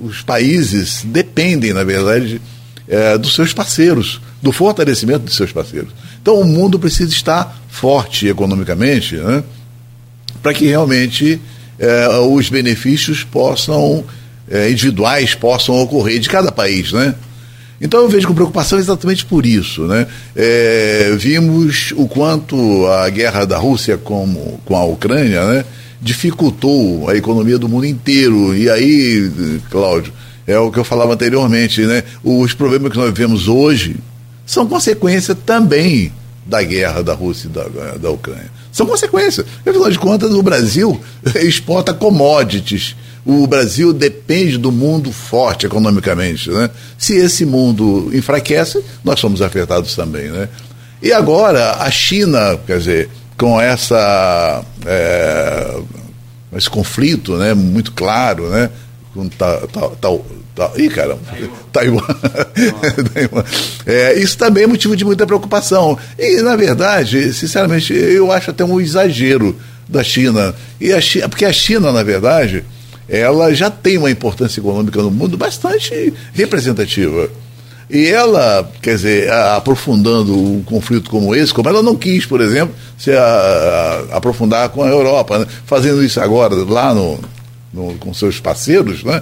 os países dependem, na verdade, é, dos seus parceiros, do fortalecimento de seus parceiros. Então o mundo precisa estar forte economicamente, né? para que realmente é, os benefícios possam, é, individuais, possam ocorrer de cada país, né? Então eu vejo com preocupação exatamente por isso. Né? É, vimos o quanto a guerra da Rússia com, com a Ucrânia né, dificultou a economia do mundo inteiro. E aí, Cláudio, é o que eu falava anteriormente, né? os problemas que nós vivemos hoje são consequência também da guerra da Rússia e da, da Ucrânia. São consequências. Afinal de contas, o Brasil exporta commodities. O Brasil depende do mundo forte economicamente. Né? Se esse mundo enfraquece, nós somos afetados também. Né? E agora, a China, quer dizer, com essa, é, esse conflito né, muito claro, né, com ta, ta, ta, Tá. Ih, caramba, Taiwan. Taiwan. É, isso também é motivo de muita preocupação. E, na verdade, sinceramente, eu acho até um exagero da China. E a China porque a China, na verdade, ela já tem uma importância econômica no mundo bastante representativa. E ela, quer dizer, aprofundando um conflito como esse, como ela não quis, por exemplo, se a, a, aprofundar com a Europa, né? fazendo isso agora lá no, no, com seus parceiros, né?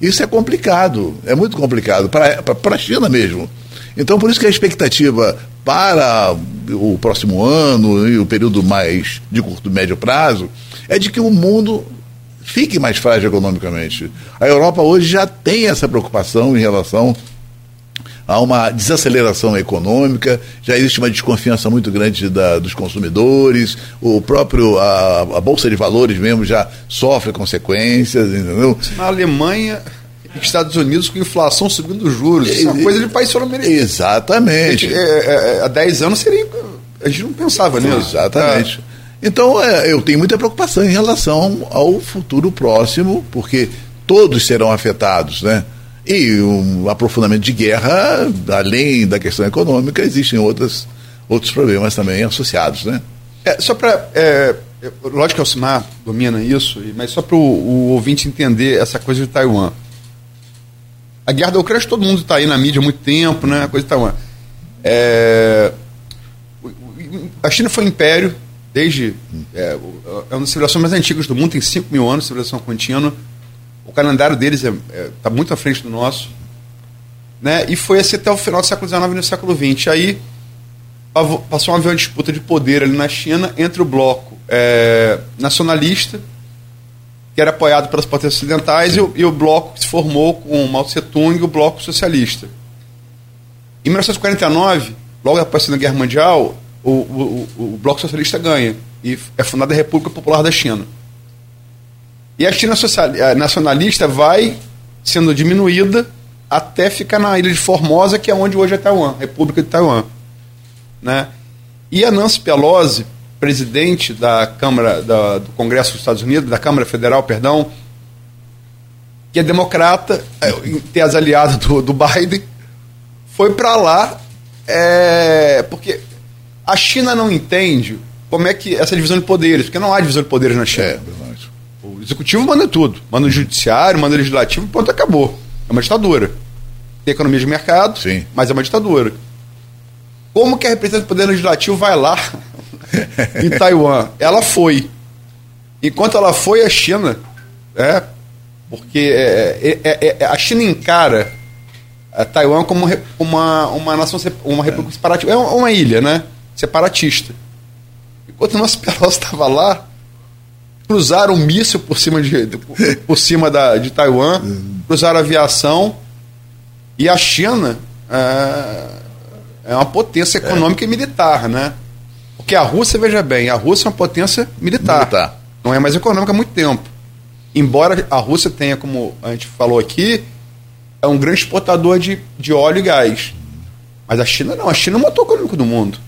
Isso é complicado, é muito complicado, para a China mesmo. Então, por isso que a expectativa para o próximo ano e o período mais de curto e médio prazo é de que o mundo fique mais frágil economicamente. A Europa hoje já tem essa preocupação em relação a uma desaceleração econômica, já existe uma desconfiança muito grande da, dos consumidores, o próprio a, a, bolsa de valores mesmo já sofre consequências, entendeu? Na Alemanha Estados Unidos com inflação subindo os juros. Isso é uma coisa de país sul-americano. Exatamente. Gente, é, é, há 10 anos seria. A gente não pensava nisso. Exatamente. Então, é, eu tenho muita preocupação em relação ao futuro próximo, porque todos serão afetados, né? E um aprofundamento de guerra, além da questão econômica, existem outras, outros problemas também associados, né? É, só para. É, lógico que o Alcimar domina isso, mas só para o ouvinte entender essa coisa de Taiwan. A guerra da Ucrânia, todo mundo está aí na mídia há muito tempo, né? A coisa de Taiwan. É, a China foi um império desde. É, é uma das civilizações mais antigas do mundo, tem 5 mil anos, civilização contínua. O calendário deles está é, é, tá muito à frente do nosso. Né? E foi assim até o final do século XIX e no século XX. Aí passou uma avião de disputa de poder ali na China entre o bloco é, nacionalista, que era apoiado pelas potências ocidentais, e o, e o, bloco que se formou com Mao Tse-tung e o bloco socialista. Em 1949, logo após a Segunda Guerra Mundial, o, o, o, Bloco Socialista ganha e é fundada a República Popular da China. E a China social, nacionalista vai sendo diminuída até ficar na ilha de Formosa, que é onde hoje é Taiwan, República de Taiwan. Né? E a Nancy Pelosi, presidente da Câmara da, do Congresso dos Estados Unidos, da Câmara Federal, perdão, que é democrata, é, tem as aliadas do, do Biden, foi para lá é, porque a China não entende como é que essa divisão de poderes, porque não há divisão de poderes na China. É. O executivo manda tudo, manda o judiciário, manda o legislativo, ponto, acabou. É uma ditadura. Tem economia de mercado, Sim. mas é uma ditadura. Como que a representante do poder legislativo vai lá em Taiwan? Ela foi. Enquanto ela foi, a China, é, porque é, é, é, é a China encara a Taiwan como uma, uma nação, uma república separatista. É uma ilha, né? separatista. Enquanto o nosso Pelosi estava lá, cruzaram um míssil por cima de, por cima da, de Taiwan, cruzaram aviação e a China é, é uma potência econômica é. e militar, né? Porque a Rússia, veja bem, a Rússia é uma potência militar. militar. Não é mais econômica há muito tempo. Embora a Rússia tenha, como a gente falou aqui, é um grande exportador de, de óleo e gás. Mas a China não, a China é o motor econômico do mundo.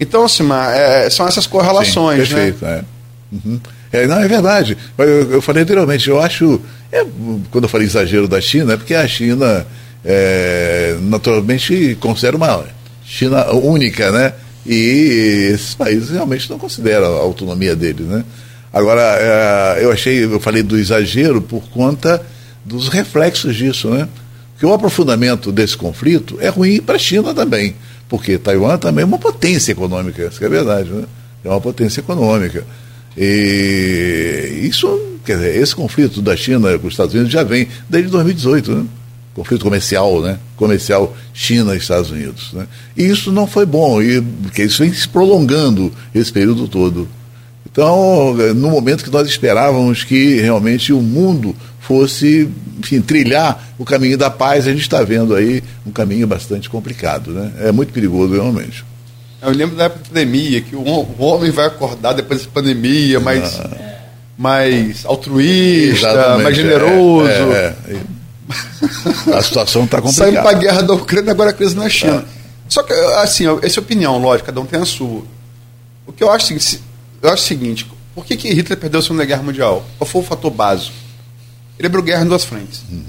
Então, assim, é, são essas correlações, Sim, perfeito, né? É. Uhum. É, não, é verdade. Eu, eu falei anteriormente, eu acho. É, quando eu falei exagero da China, é porque a China é, naturalmente considera uma China única, né? E esses países realmente não consideram a autonomia deles, né? Agora, é, eu achei, eu falei do exagero por conta dos reflexos disso, né? Porque o aprofundamento desse conflito é ruim para a China também porque Taiwan também é uma potência econômica, isso é verdade, né? É uma potência econômica. E isso, quer dizer, esse conflito da China com os Estados Unidos já vem desde 2018, né? Conflito comercial, né? Comercial China-Estados Unidos. Né? E isso não foi bom, e, porque isso vem se prolongando esse período todo. Então, no momento que nós esperávamos que realmente o mundo fosse, enfim, trilhar o caminho da paz, a gente está vendo aí um caminho bastante complicado, né? É muito perigoso realmente. Eu lembro da época da pandemia, que o homem vai acordar depois da pandemia, mais, ah. mais altruísta, Exatamente, mais generoso. É, é, é. A situação está complicada. Saímos para a guerra da Ucrânia, agora a crise na China. Ah. Só que, assim, essa é opinião, lógico, cada um tem a sua. O que eu acho, eu acho o seguinte, por que, que Hitler perdeu a Segunda Guerra Mundial? Qual foi o fator básico? Ele abriu guerra em duas frentes. Uhum.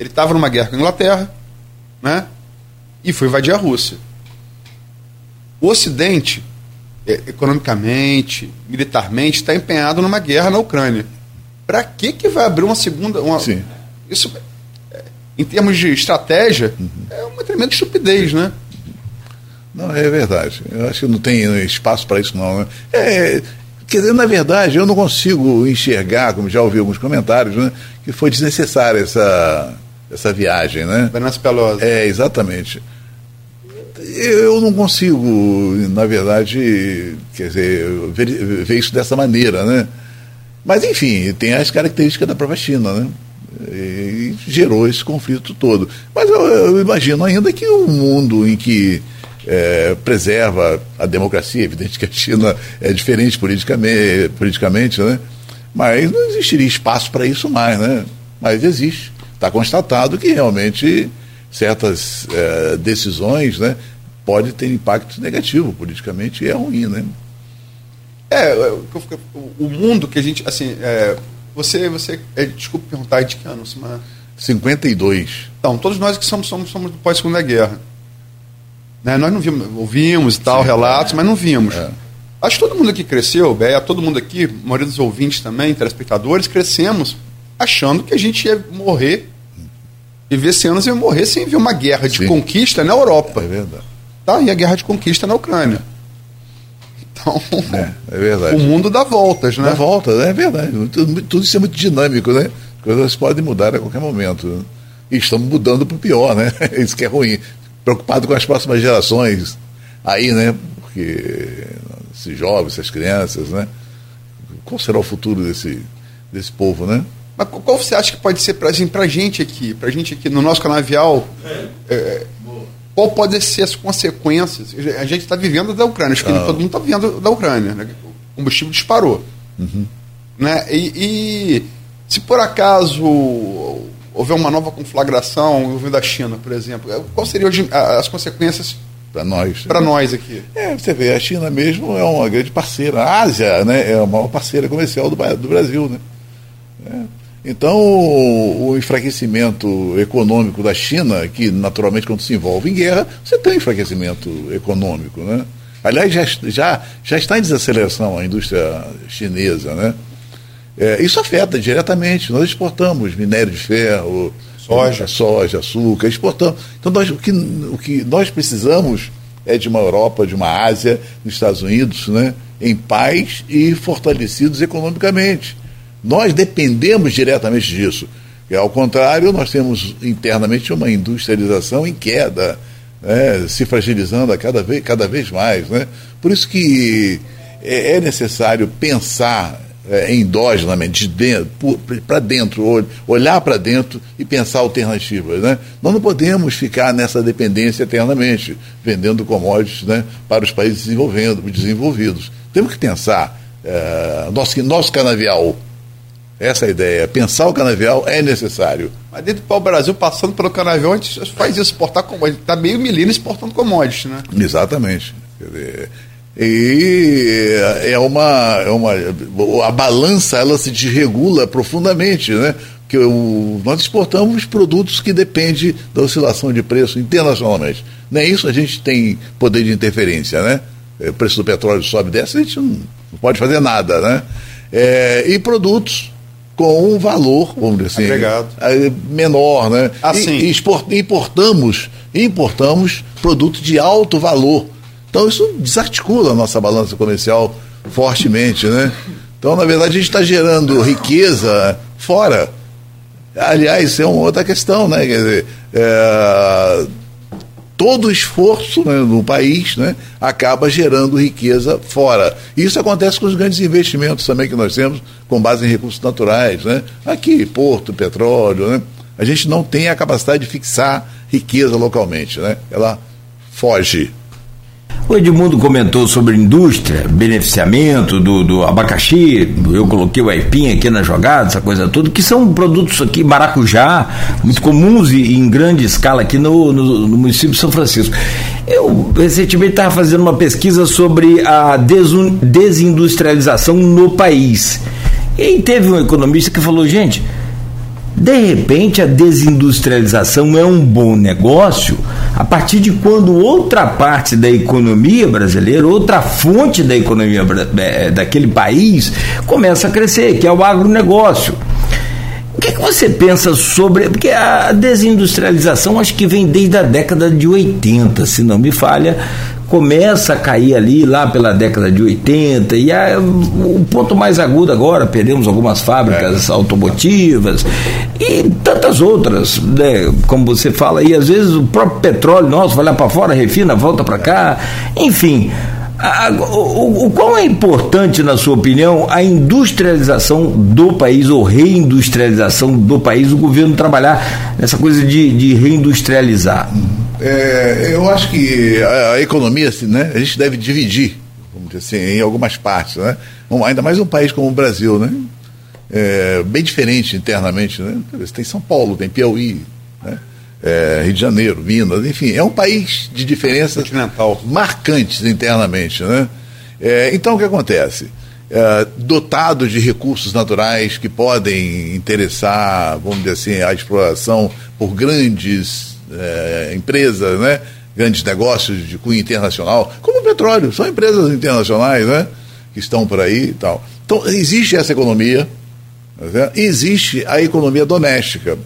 Ele estava numa guerra com a Inglaterra, né? E foi invadir a Rússia. O Ocidente, economicamente, militarmente, está empenhado numa guerra na Ucrânia. Para que que vai abrir uma segunda? Uma... Sim. Isso, é, em termos de estratégia, uhum. é uma tremenda estupidez, né? Não, é verdade. Eu acho que não tem espaço para isso, não. Né? É, Quer dizer, na verdade, eu não consigo enxergar, como já ouvi alguns comentários, né, que foi desnecessária essa, essa viagem, né? Venâncio Pelosa. É, exatamente. Eu não consigo, na verdade, quer dizer, ver, ver isso dessa maneira, né? Mas, enfim, tem as características da própria China, né? E gerou esse conflito todo. Mas eu, eu imagino ainda que o um mundo em que é, preserva a democracia. Evidente que a China é diferente politicamente, politicamente né? mas não existiria espaço para isso mais. Né? Mas existe. Está constatado que realmente certas é, decisões né, podem ter impacto negativo politicamente e é ruim. Né? É, o mundo que a gente, assim, é, você, você, é, desculpe perguntar, de que ano? Semana? 52. Então, todos nós que somos, somos, somos do pós-segunda guerra. Né? Nós não vimos, ouvimos e tal, Sim, relatos, é. mas não vimos. É. Acho que todo mundo aqui cresceu, Bé, todo mundo aqui, a maioria dos ouvintes também, telespectadores, crescemos achando que a gente ia morrer e ver se anos ia morrer sem ver uma guerra de Sim. conquista na Europa. É verdade. Tá? E a guerra de conquista na Ucrânia. Então, é, é verdade. o mundo dá voltas, né? Dá voltas, é verdade. Tudo, tudo isso é muito dinâmico, né? As coisas podem mudar a qualquer momento. E estamos mudando para o pior, né? Isso que é ruim. Preocupado com as próximas gerações aí, né? Porque esses jovens, essas crianças, né? Qual será o futuro desse, desse povo, né? Mas qual você acha que pode ser para a gente aqui, para a gente aqui no nosso canavial? É, é qual pode ser as consequências? A gente está vivendo da Ucrânia, acho que ah. todo mundo está vivendo da Ucrânia. Né? O combustível disparou. Uhum. Né? E, e, se por acaso houver uma nova conflagração envolvendo da China, por exemplo, quais seriam as consequências para nós. Para nós aqui. É, você vê, a China mesmo é uma grande parceira. A Ásia né, é a maior parceira comercial do, do Brasil. Né? É. Então, o, enfraquecimento econômico da China, que naturalmente quando se envolve em guerra, você tem enfraquecimento econômico, né? Aliás, já, já, já está em desaceleração a indústria chinesa, né? É, isso afeta diretamente. Nós exportamos minério de ferro, soja, soja açúcar, exportamos. Então, nós, o, que, o que nós precisamos é de uma Europa, de uma Ásia, dos Estados Unidos, né? em paz e fortalecidos economicamente. Nós dependemos diretamente disso. E, ao contrário, nós temos internamente uma industrialização em queda, né, se fragilizando a cada vez, cada vez mais. Né? Por isso que é, é necessário pensar é, endogenamente, de para dentro, olhar para dentro e pensar alternativas. Né? Nós não podemos ficar nessa dependência eternamente, vendendo commodities né, para os países desenvolvidos. Temos que pensar é, nosso, nosso canavial essa é a ideia. Pensar o canavial é necessário. Mas dentro do pau-brasil, passando pelo canavial, a gente faz isso, exportar commodities. Está meio milino exportando commodities, né? Exatamente. E é uma, é uma. A balança ela se desregula profundamente, né? Porque o, nós exportamos produtos que dependem da oscilação de preço internacionalmente. Nem isso a gente tem poder de interferência, né? O preço do petróleo sobe e desce, a gente não, não pode fazer nada, né? É, e produtos com um valor, vamos dizer assim, Agregado. menor, né? Assim. E, e importamos, importamos produtos de alto valor. Então isso desarticula a nossa balança comercial fortemente, né? Então, na verdade, a gente está gerando riqueza fora. Aliás, isso é uma outra questão, né? Quer dizer, é, todo o esforço né, no país né, acaba gerando riqueza fora. Isso acontece com os grandes investimentos também que nós temos, com base em recursos naturais. Né? Aqui, porto, petróleo. Né? A gente não tem a capacidade de fixar riqueza localmente. Né? Ela foge. O Edmundo comentou sobre indústria, beneficiamento do, do abacaxi, eu coloquei o aipim aqui na jogada, essa coisa toda, que são produtos aqui, maracujá, muito comuns e, em grande escala aqui no, no, no município de São Francisco. Eu recentemente estava fazendo uma pesquisa sobre a desindustrialização no país. E teve um economista que falou, gente, de repente, a desindustrialização é um bom negócio a partir de quando outra parte da economia brasileira, outra fonte da economia é, daquele país começa a crescer, que é o agronegócio. O que, que, você pensa sobre. Porque a desindustrialização acho que vem desde a década de 80, se não me falha, começa a cair ali lá pela década de 80 e a, o ponto mais agudo agora perdemos algumas fábricas é. automotivas e tantas outras né? como você fala aí às vezes o próprio petróleo nosso vai lá para fora refina volta para cá enfim a, o, o, qual é importante, na sua opinião, a industrialização do país ou reindustrialização do país, o governo trabalhar nessa coisa de, de reindustrializar? É, eu acho que a, a, economia, assim, né, a gente deve dividir, vamos dizer assim, em algumas partes, né? ainda mais um país como o Brasil, né? É, bem diferente internamente, né? Tem São Paulo, tem Piauí, né? É, Rio de Janeiro, Minas, enfim, é um país de diferenças marcantes internamente, né? É, então, o que acontece? É, dotado de recursos naturais que podem interessar, vamos dizer assim, a exploração por grandes é, empresas, né? grandes negócios de cunho internacional, como o petróleo, são empresas internacionais né? que estão por aí e tal. Então, existe essa economia, né? existe a economia doméstica.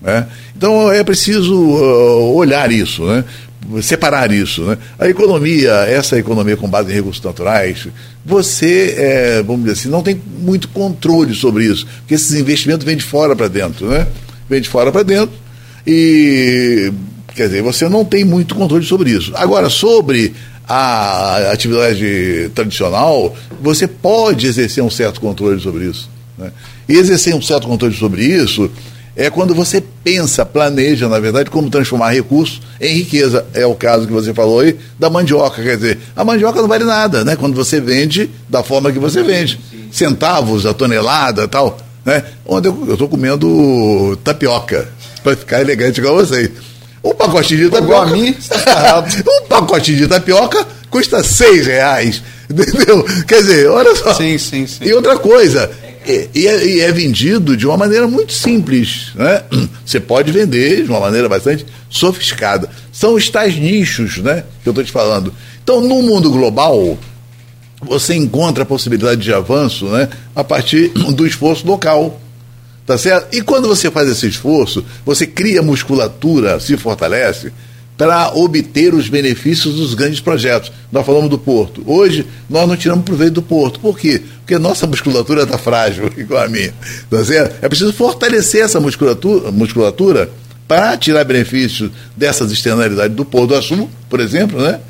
Né? Então, é preciso uh, olhar isso, né? separar isso. Né? A economia, essa economia com base em recursos naturais, você, é, vamos dizer assim, não tem muito controle sobre isso, porque esses investimentos vêm de fora para dentro, né? Vêm de fora para dentro e, quer dizer, você não tem muito controle sobre isso. Agora, sobre a atividade tradicional, você pode exercer um certo controle sobre isso. Né? E exercer um certo controle sobre isso é quando você pensa, planeja, na verdade, como transformar recursos em riqueza. É o caso que você falou aí da mandioca. Quer dizer, a mandioca não vale nada, né? Quando você vende da forma que você vende. Centavos a tonelada tal. Né? Onde eu estou comendo tapioca, para ficar elegante igual vocês. Um pacotinho de tapioca. a mim, um pacotinho de tapioca custa seis reais. Entendeu? Quer dizer, olha só. Sim, sim, sim. E outra coisa, e, é, e, é, vendido de uma maneira muito simples. Né? Você pode vender de uma maneira bastante sofisticada. São os tais nichos né, que eu estou te falando. Então, no mundo global, você encontra a possibilidade de avanço né, a partir do esforço local. Tá certo? E quando você faz esse esforço, você cria musculatura, se fortalece, para obter os benefícios dos grandes projetos. Nós falamos do porto. Hoje, nós não tiramos proveito do porto. Por quê? Porque nossa musculatura está frágil, igual a minha. Tá certo? É preciso fortalecer essa musculatura, musculatura para tirar benefícios dessas externalidades do porto do Açu, por exemplo, né?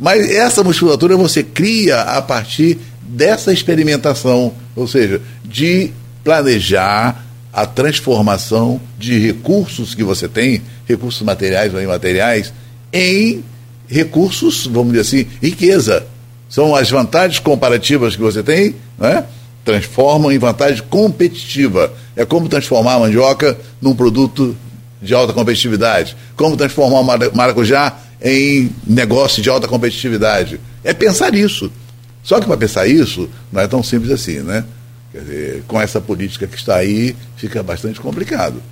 Mas essa musculatura você cria a partir dessa experimentação, ou seja, de planejar a transformação de recursos que você tem, recursos materiais ou imateriais, em recursos, vamos dizer assim, riqueza. São as vantagens comparativas que você tem, né? transformam em vantagem competitiva. É como transformar a mandioca num produto de alta competitividade. Como transformar o maracujá em negócio de alta competitividade. É pensar isso. Só que para pensar isso, não é tão simples assim, né? Quer dizer, com essa política que está aí, fica bastante complicado.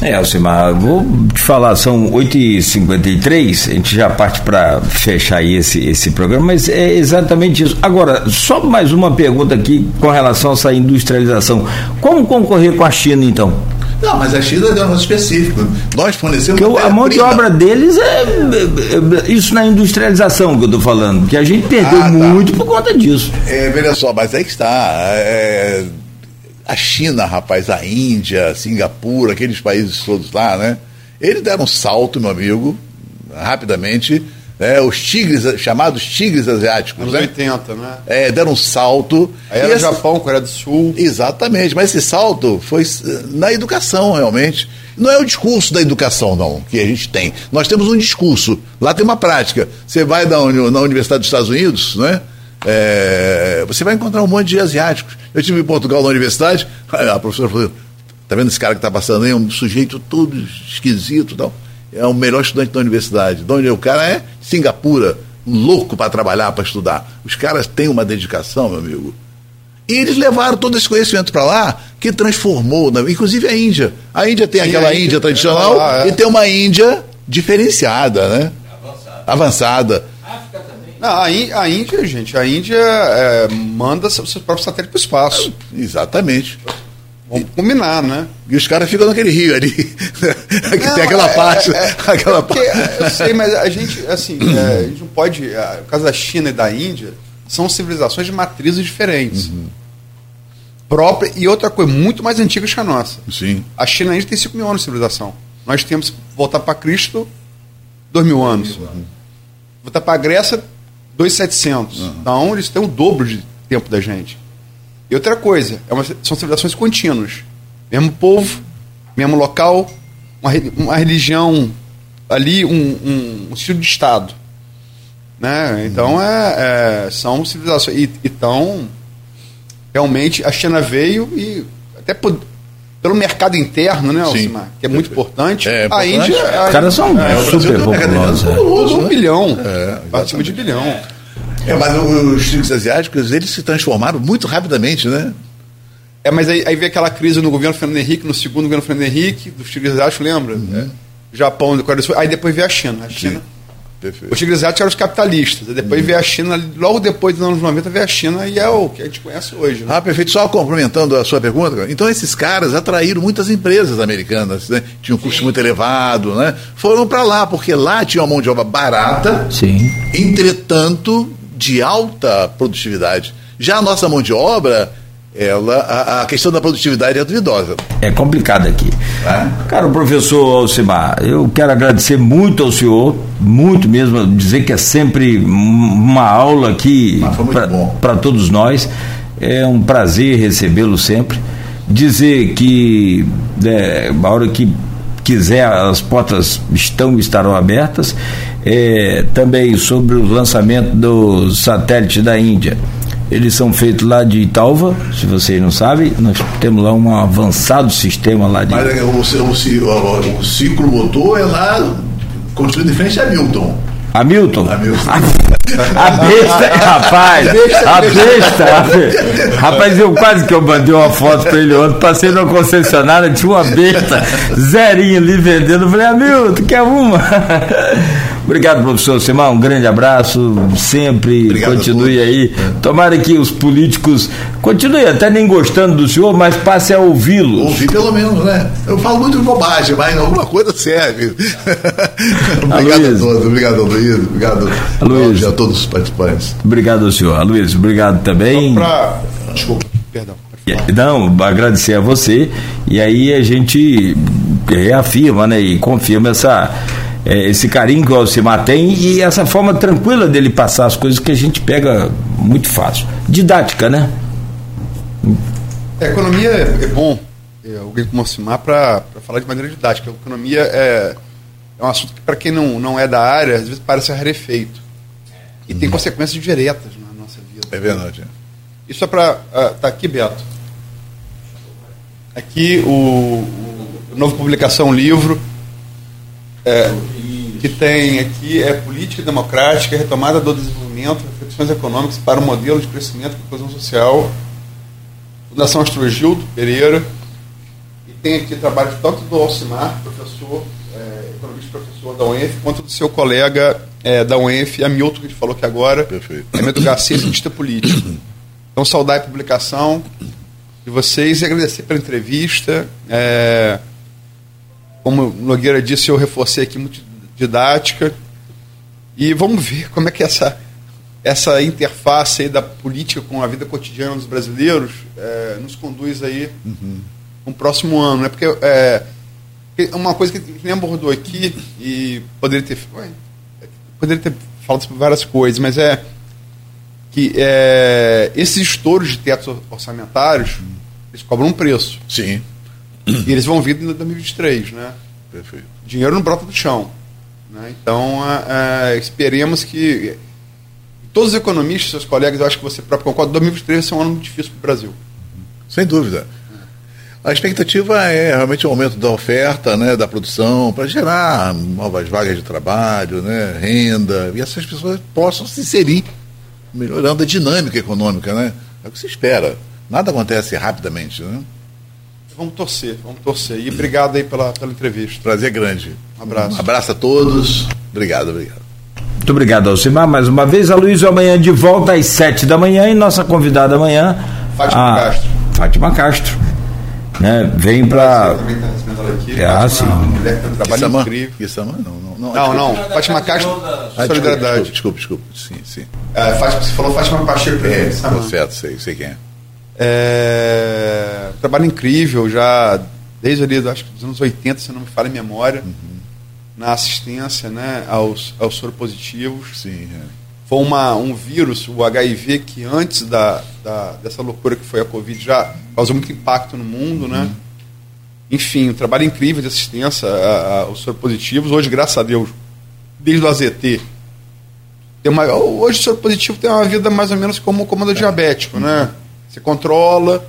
É, Alcimar, vou te falar, são 8h53, a gente já parte para fechar aí esse, esse programa, mas é exatamente isso. Agora, só mais uma pergunta aqui com relação a essa industrialização. Como concorrer com a China, então? Não, mas a China é um negócio específico. Nós fornecemos. Porque a mão de obra deles é, é, Isso na industrialização que eu estou falando, que a gente perdeu ah, tá. muito por conta disso. É, veja só, mas aí que está. É, a China, rapaz, a Índia, Singapura, aqueles países todos lá, né? Eles deram um salto, meu amigo, rapidamente é, os tigres, chamados tigres asiáticos. Nos né? 80, né? É, deram um salto. Aí era esse... Japão, Coreia do Sul. Exatamente, mas esse salto foi na educação, realmente. Não é o discurso da educação, não, que a gente tem. Nós temos um discurso, lá tem uma prática. Você vai na, na Universidade dos Estados Unidos, né? É, você vai encontrar um monte de asiáticos. Eu estive em Portugal na universidade, a professora falou: tá vendo esse cara que está passando aí? Um sujeito todo esquisito e tal é o melhor estudante da universidade. De onde o cara é? Singapura, louco para trabalhar, para estudar. Os caras têm uma dedicação, meu amigo. E eles levaram todo esse conhecimento para lá, que transformou, né? inclusive a Índia. A Índia tem Sim, aquela Índia, Índia, tradicional é lá, é. e tem uma Índia diferenciada, né? Avançada. Avançada. Não, a, Índia, gente, a Índia é, manda seus próprios satélites para o espaço. Exatamente. Vamos combinar, né? E os caras ficam naquele rio ali. que não, tem aquela é, parte. É, aquela é porque, eu sei, mas a gente, assim, é, a gente não pode. O caso da China e da Índia são civilizações de matrizes diferentes. Uhum. Própria, e outra coisa, muito mais antiga que a nossa. Sim. A China e a Índia tem 5 mil anos de civilização. Nós temos voltar para Cristo 2 mil anos. Uhum. Voltar para a Grécia 2,700. Uhum. Então, eles têm o dobro de tempo da gente. E outra coisa, é uma, são civilizações contínuas. Mesmo povo, mesmo local, uma, uma religião ali, um, um, um, estilo de Estado. Né? Então, uhum. é, é, são civilizações. E, então, realmente, a China veio e até pod... pelo mercado interno, né, Alcimar? Que é muito importante. É, a importante. Índia. Os caras são É, super um populosos. é. um né? bilhão. É, acima de bilhão. É, mas os tigres asiáticos, eles se transformaram muito rapidamente, né? É, mas aí, aí veio aquela crise no governo Fernando Henrique, no segundo governo Fernando Henrique, dos tigres asiáticos, lembra? É. Japão, do Coreia do Sul. aí depois veio a China. A China Perfeito. Os tigres asiáticos eram os capitalistas. Depois veio a China, logo depois dos anos 90 veio a China e é o que a gente conhece hoje. né? Ah, perfeito. Só complementando a sua pergunta, então esses caras atraíram muitas empresas americanas, né? Tinham um custo muito elevado, né? Foram para lá, porque lá tinha uma mão de obra barata, Sim. entretanto, de alta produtividade. Já a nossa mão de obra, ela, a, a questão da produtividade é duvidosa. É complicado aqui. Cara, o professor Alcimar, eu quero agradecer muito ao senhor, muito mesmo, dizer que é sempre uma aula aqui Ah, para todos nós. É um prazer recebê-lo sempre. Dizer que é, a hora que quiser, as portas estão e estarão abertas. É, também sobre o lançamento do satélite da Índia. Eles são feitos lá de Italva, se vocês não sabem. Nós temos lá um avançado sistema lá de. Mas é, o, o, o, o ciclo motor é lá construído em frente a Milton. Hamilton? Hamilton. A besta, rapaz, a besta, a be- rapaz, eu quase que eu mandei uma foto pra ele ontem, passei numa concessionária, tinha uma besta, zerinho ali vendendo, eu falei, Hamilton, quer uma? Obrigado, professor Simão, um grande abraço, sempre Obrigado a continue aí. Tomara que os políticos continuem até nem gostando do senhor, mas passe a ouvi-los. Ouvi pelo menos, né? Eu falo muito bobagem, mas alguma coisa serve. obrigado a Aloysio. todos, obrigado, Luiz, obrigado Aloysio. a todos os participantes. Obrigado senhor. Luiz, obrigado também. Pra... Desculpa, perdão. Não, agradecer a você e aí a gente reafirma né, e confirma essa, eh, esse carinho que o Alcimar tem e essa forma tranquila dele passar as coisas que a gente pega muito fácil. Didática, né? A economia é, é bom, é, alguém como Alcimar, para falar de maneira didática. A economia é, é um assunto que, para quem não, não é da área, às vezes parece rarefeito. E tem consequências diretas na nossa vida. É verdade. Isso é para. tá aqui, Beto. Aqui o, o novo publicação, um livro. é, que tem aqui é Política Democrática, Retomada do Desenvolvimento, Reflexões Econômicas para o Modelo de Crescimento e Coesão Social, Fundação Astrogildo Pereira, e tem aqui trabalho tanto do Alcimar, professor, é, economista e professor da UENF, quanto do seu colega é, da UENF, Hamilton, que a gente falou aqui agora, Perfeito. Hamilton Garcia, cientista político. Então, saudar a publicação de vocês e agradecer pela entrevista. É, como Nogueira disse, eu reforcei aqui muito didática. E vamos ver como é que essa, essa interface aí da política com a vida cotidiana dos brasileiros é, nos conduz aí no próximo ano. Né? Porque é, uma coisa que nem abordou aqui, e poderia ter, poderia ter falado sobre várias coisas, mas é que é, esses estouros de tetos orçamentários, eles cobram um preço. Sim, E eles vão vir em 2023, né? perfeito. dinheiro não brota do chão. Né? Então, é, é, esperemos que. Todos os economistas, seus colegas, eu acho que você próprio concorda, 2023 vai ser um ano muito difícil para o Brasil. Sem dúvida. A expectativa é realmente o aumento da oferta, né, da produção, para gerar novas vagas de trabalho, né, renda, e essas pessoas possam se inserir, melhorando a dinâmica econômica, né? É o que se espera. Nada acontece rapidamente, né? Vamos torcer, vamos torcer. E obrigado aí pela, pela entrevista. Prazer grande. Um abraço. Um abraço a todos. Obrigado, obrigado. Muito obrigado, Alcimar. Mais uma vez, a Luiz amanhã de volta às sete da manhã e nossa convidada amanhã. Fátima a Castro. Fátima Castro. Né? Vem para. Também está recebendo ela aqui. Ah, sim. tem um trabalho Issamã? incrível. Issamã? Não, não. Não, Não, não. desculpa. Fátima Castro, Ah, desculpa, solidariedade. Desculpa, desculpa. Sim, sim. É, Fátima, você falou Fátima Pacheco. É, tá certo, sei, sei quem é. É, trabalho incrível, já desde ali, acho que dos anos 80, se não me falha a memória, na assistência né, aos, aos soropositivos. Sim, é. Foi uma, um vírus, o HIV, que antes da, da- dessa loucura que foi a Covid já causou muito impacto no mundo, né? Enfim, um trabalho incrível de assistência a- a- aos soropositivos. Hoje, graças a Deus, desde o AZT, tem uma, hoje o soropositivo tem uma vida mais ou menos como, como a do diabético, né? Você controla,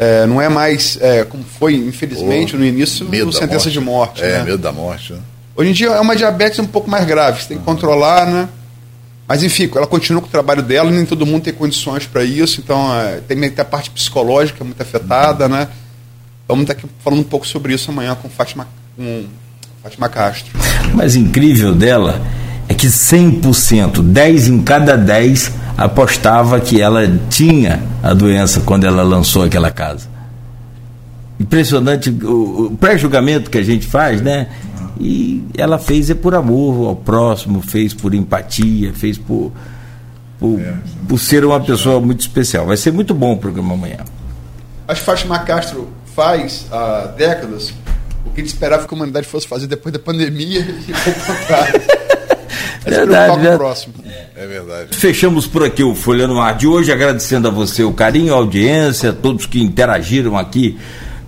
É, não é mais é, como foi, infelizmente, Oh, no início, medo sentença de morte. É, né? medo da morte. Né? Hoje em dia é uma diabetes um pouco mais grave, você tem que controlar, né? Mas enfim, ela continua com o trabalho dela, nem todo mundo tem condições para isso, então é, tem, tem a parte psicológica muito afetada, né? Vamos estar aqui falando um pouco sobre isso amanhã com Fátima, com Fátima Castro. O mais incrível dela é que 100%, 10 em cada 10 apostava que ela tinha a doença quando ela lançou aquela casa. Impressionante o, o pré-julgamento que a gente faz, né? E ela fez é por amor ao próximo, fez por empatia, fez por, por, por ser uma pessoa muito especial. Vai ser muito bom o programa amanhã. Acho que Fátima Castro faz há décadas o que gente esperava que a humanidade fosse fazer depois da pandemia e foi o contrário. É Verdade, verdade. próximo. É verdade. Fechamos por aqui o Folha no Ar de hoje, agradecendo a você o carinho, a audiência, todos que interagiram aqui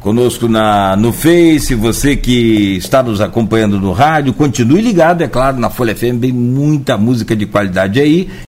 conosco na, no Face, você que está nos acompanhando no rádio, continue ligado, é claro, na Folha FM, tem muita música de qualidade aí.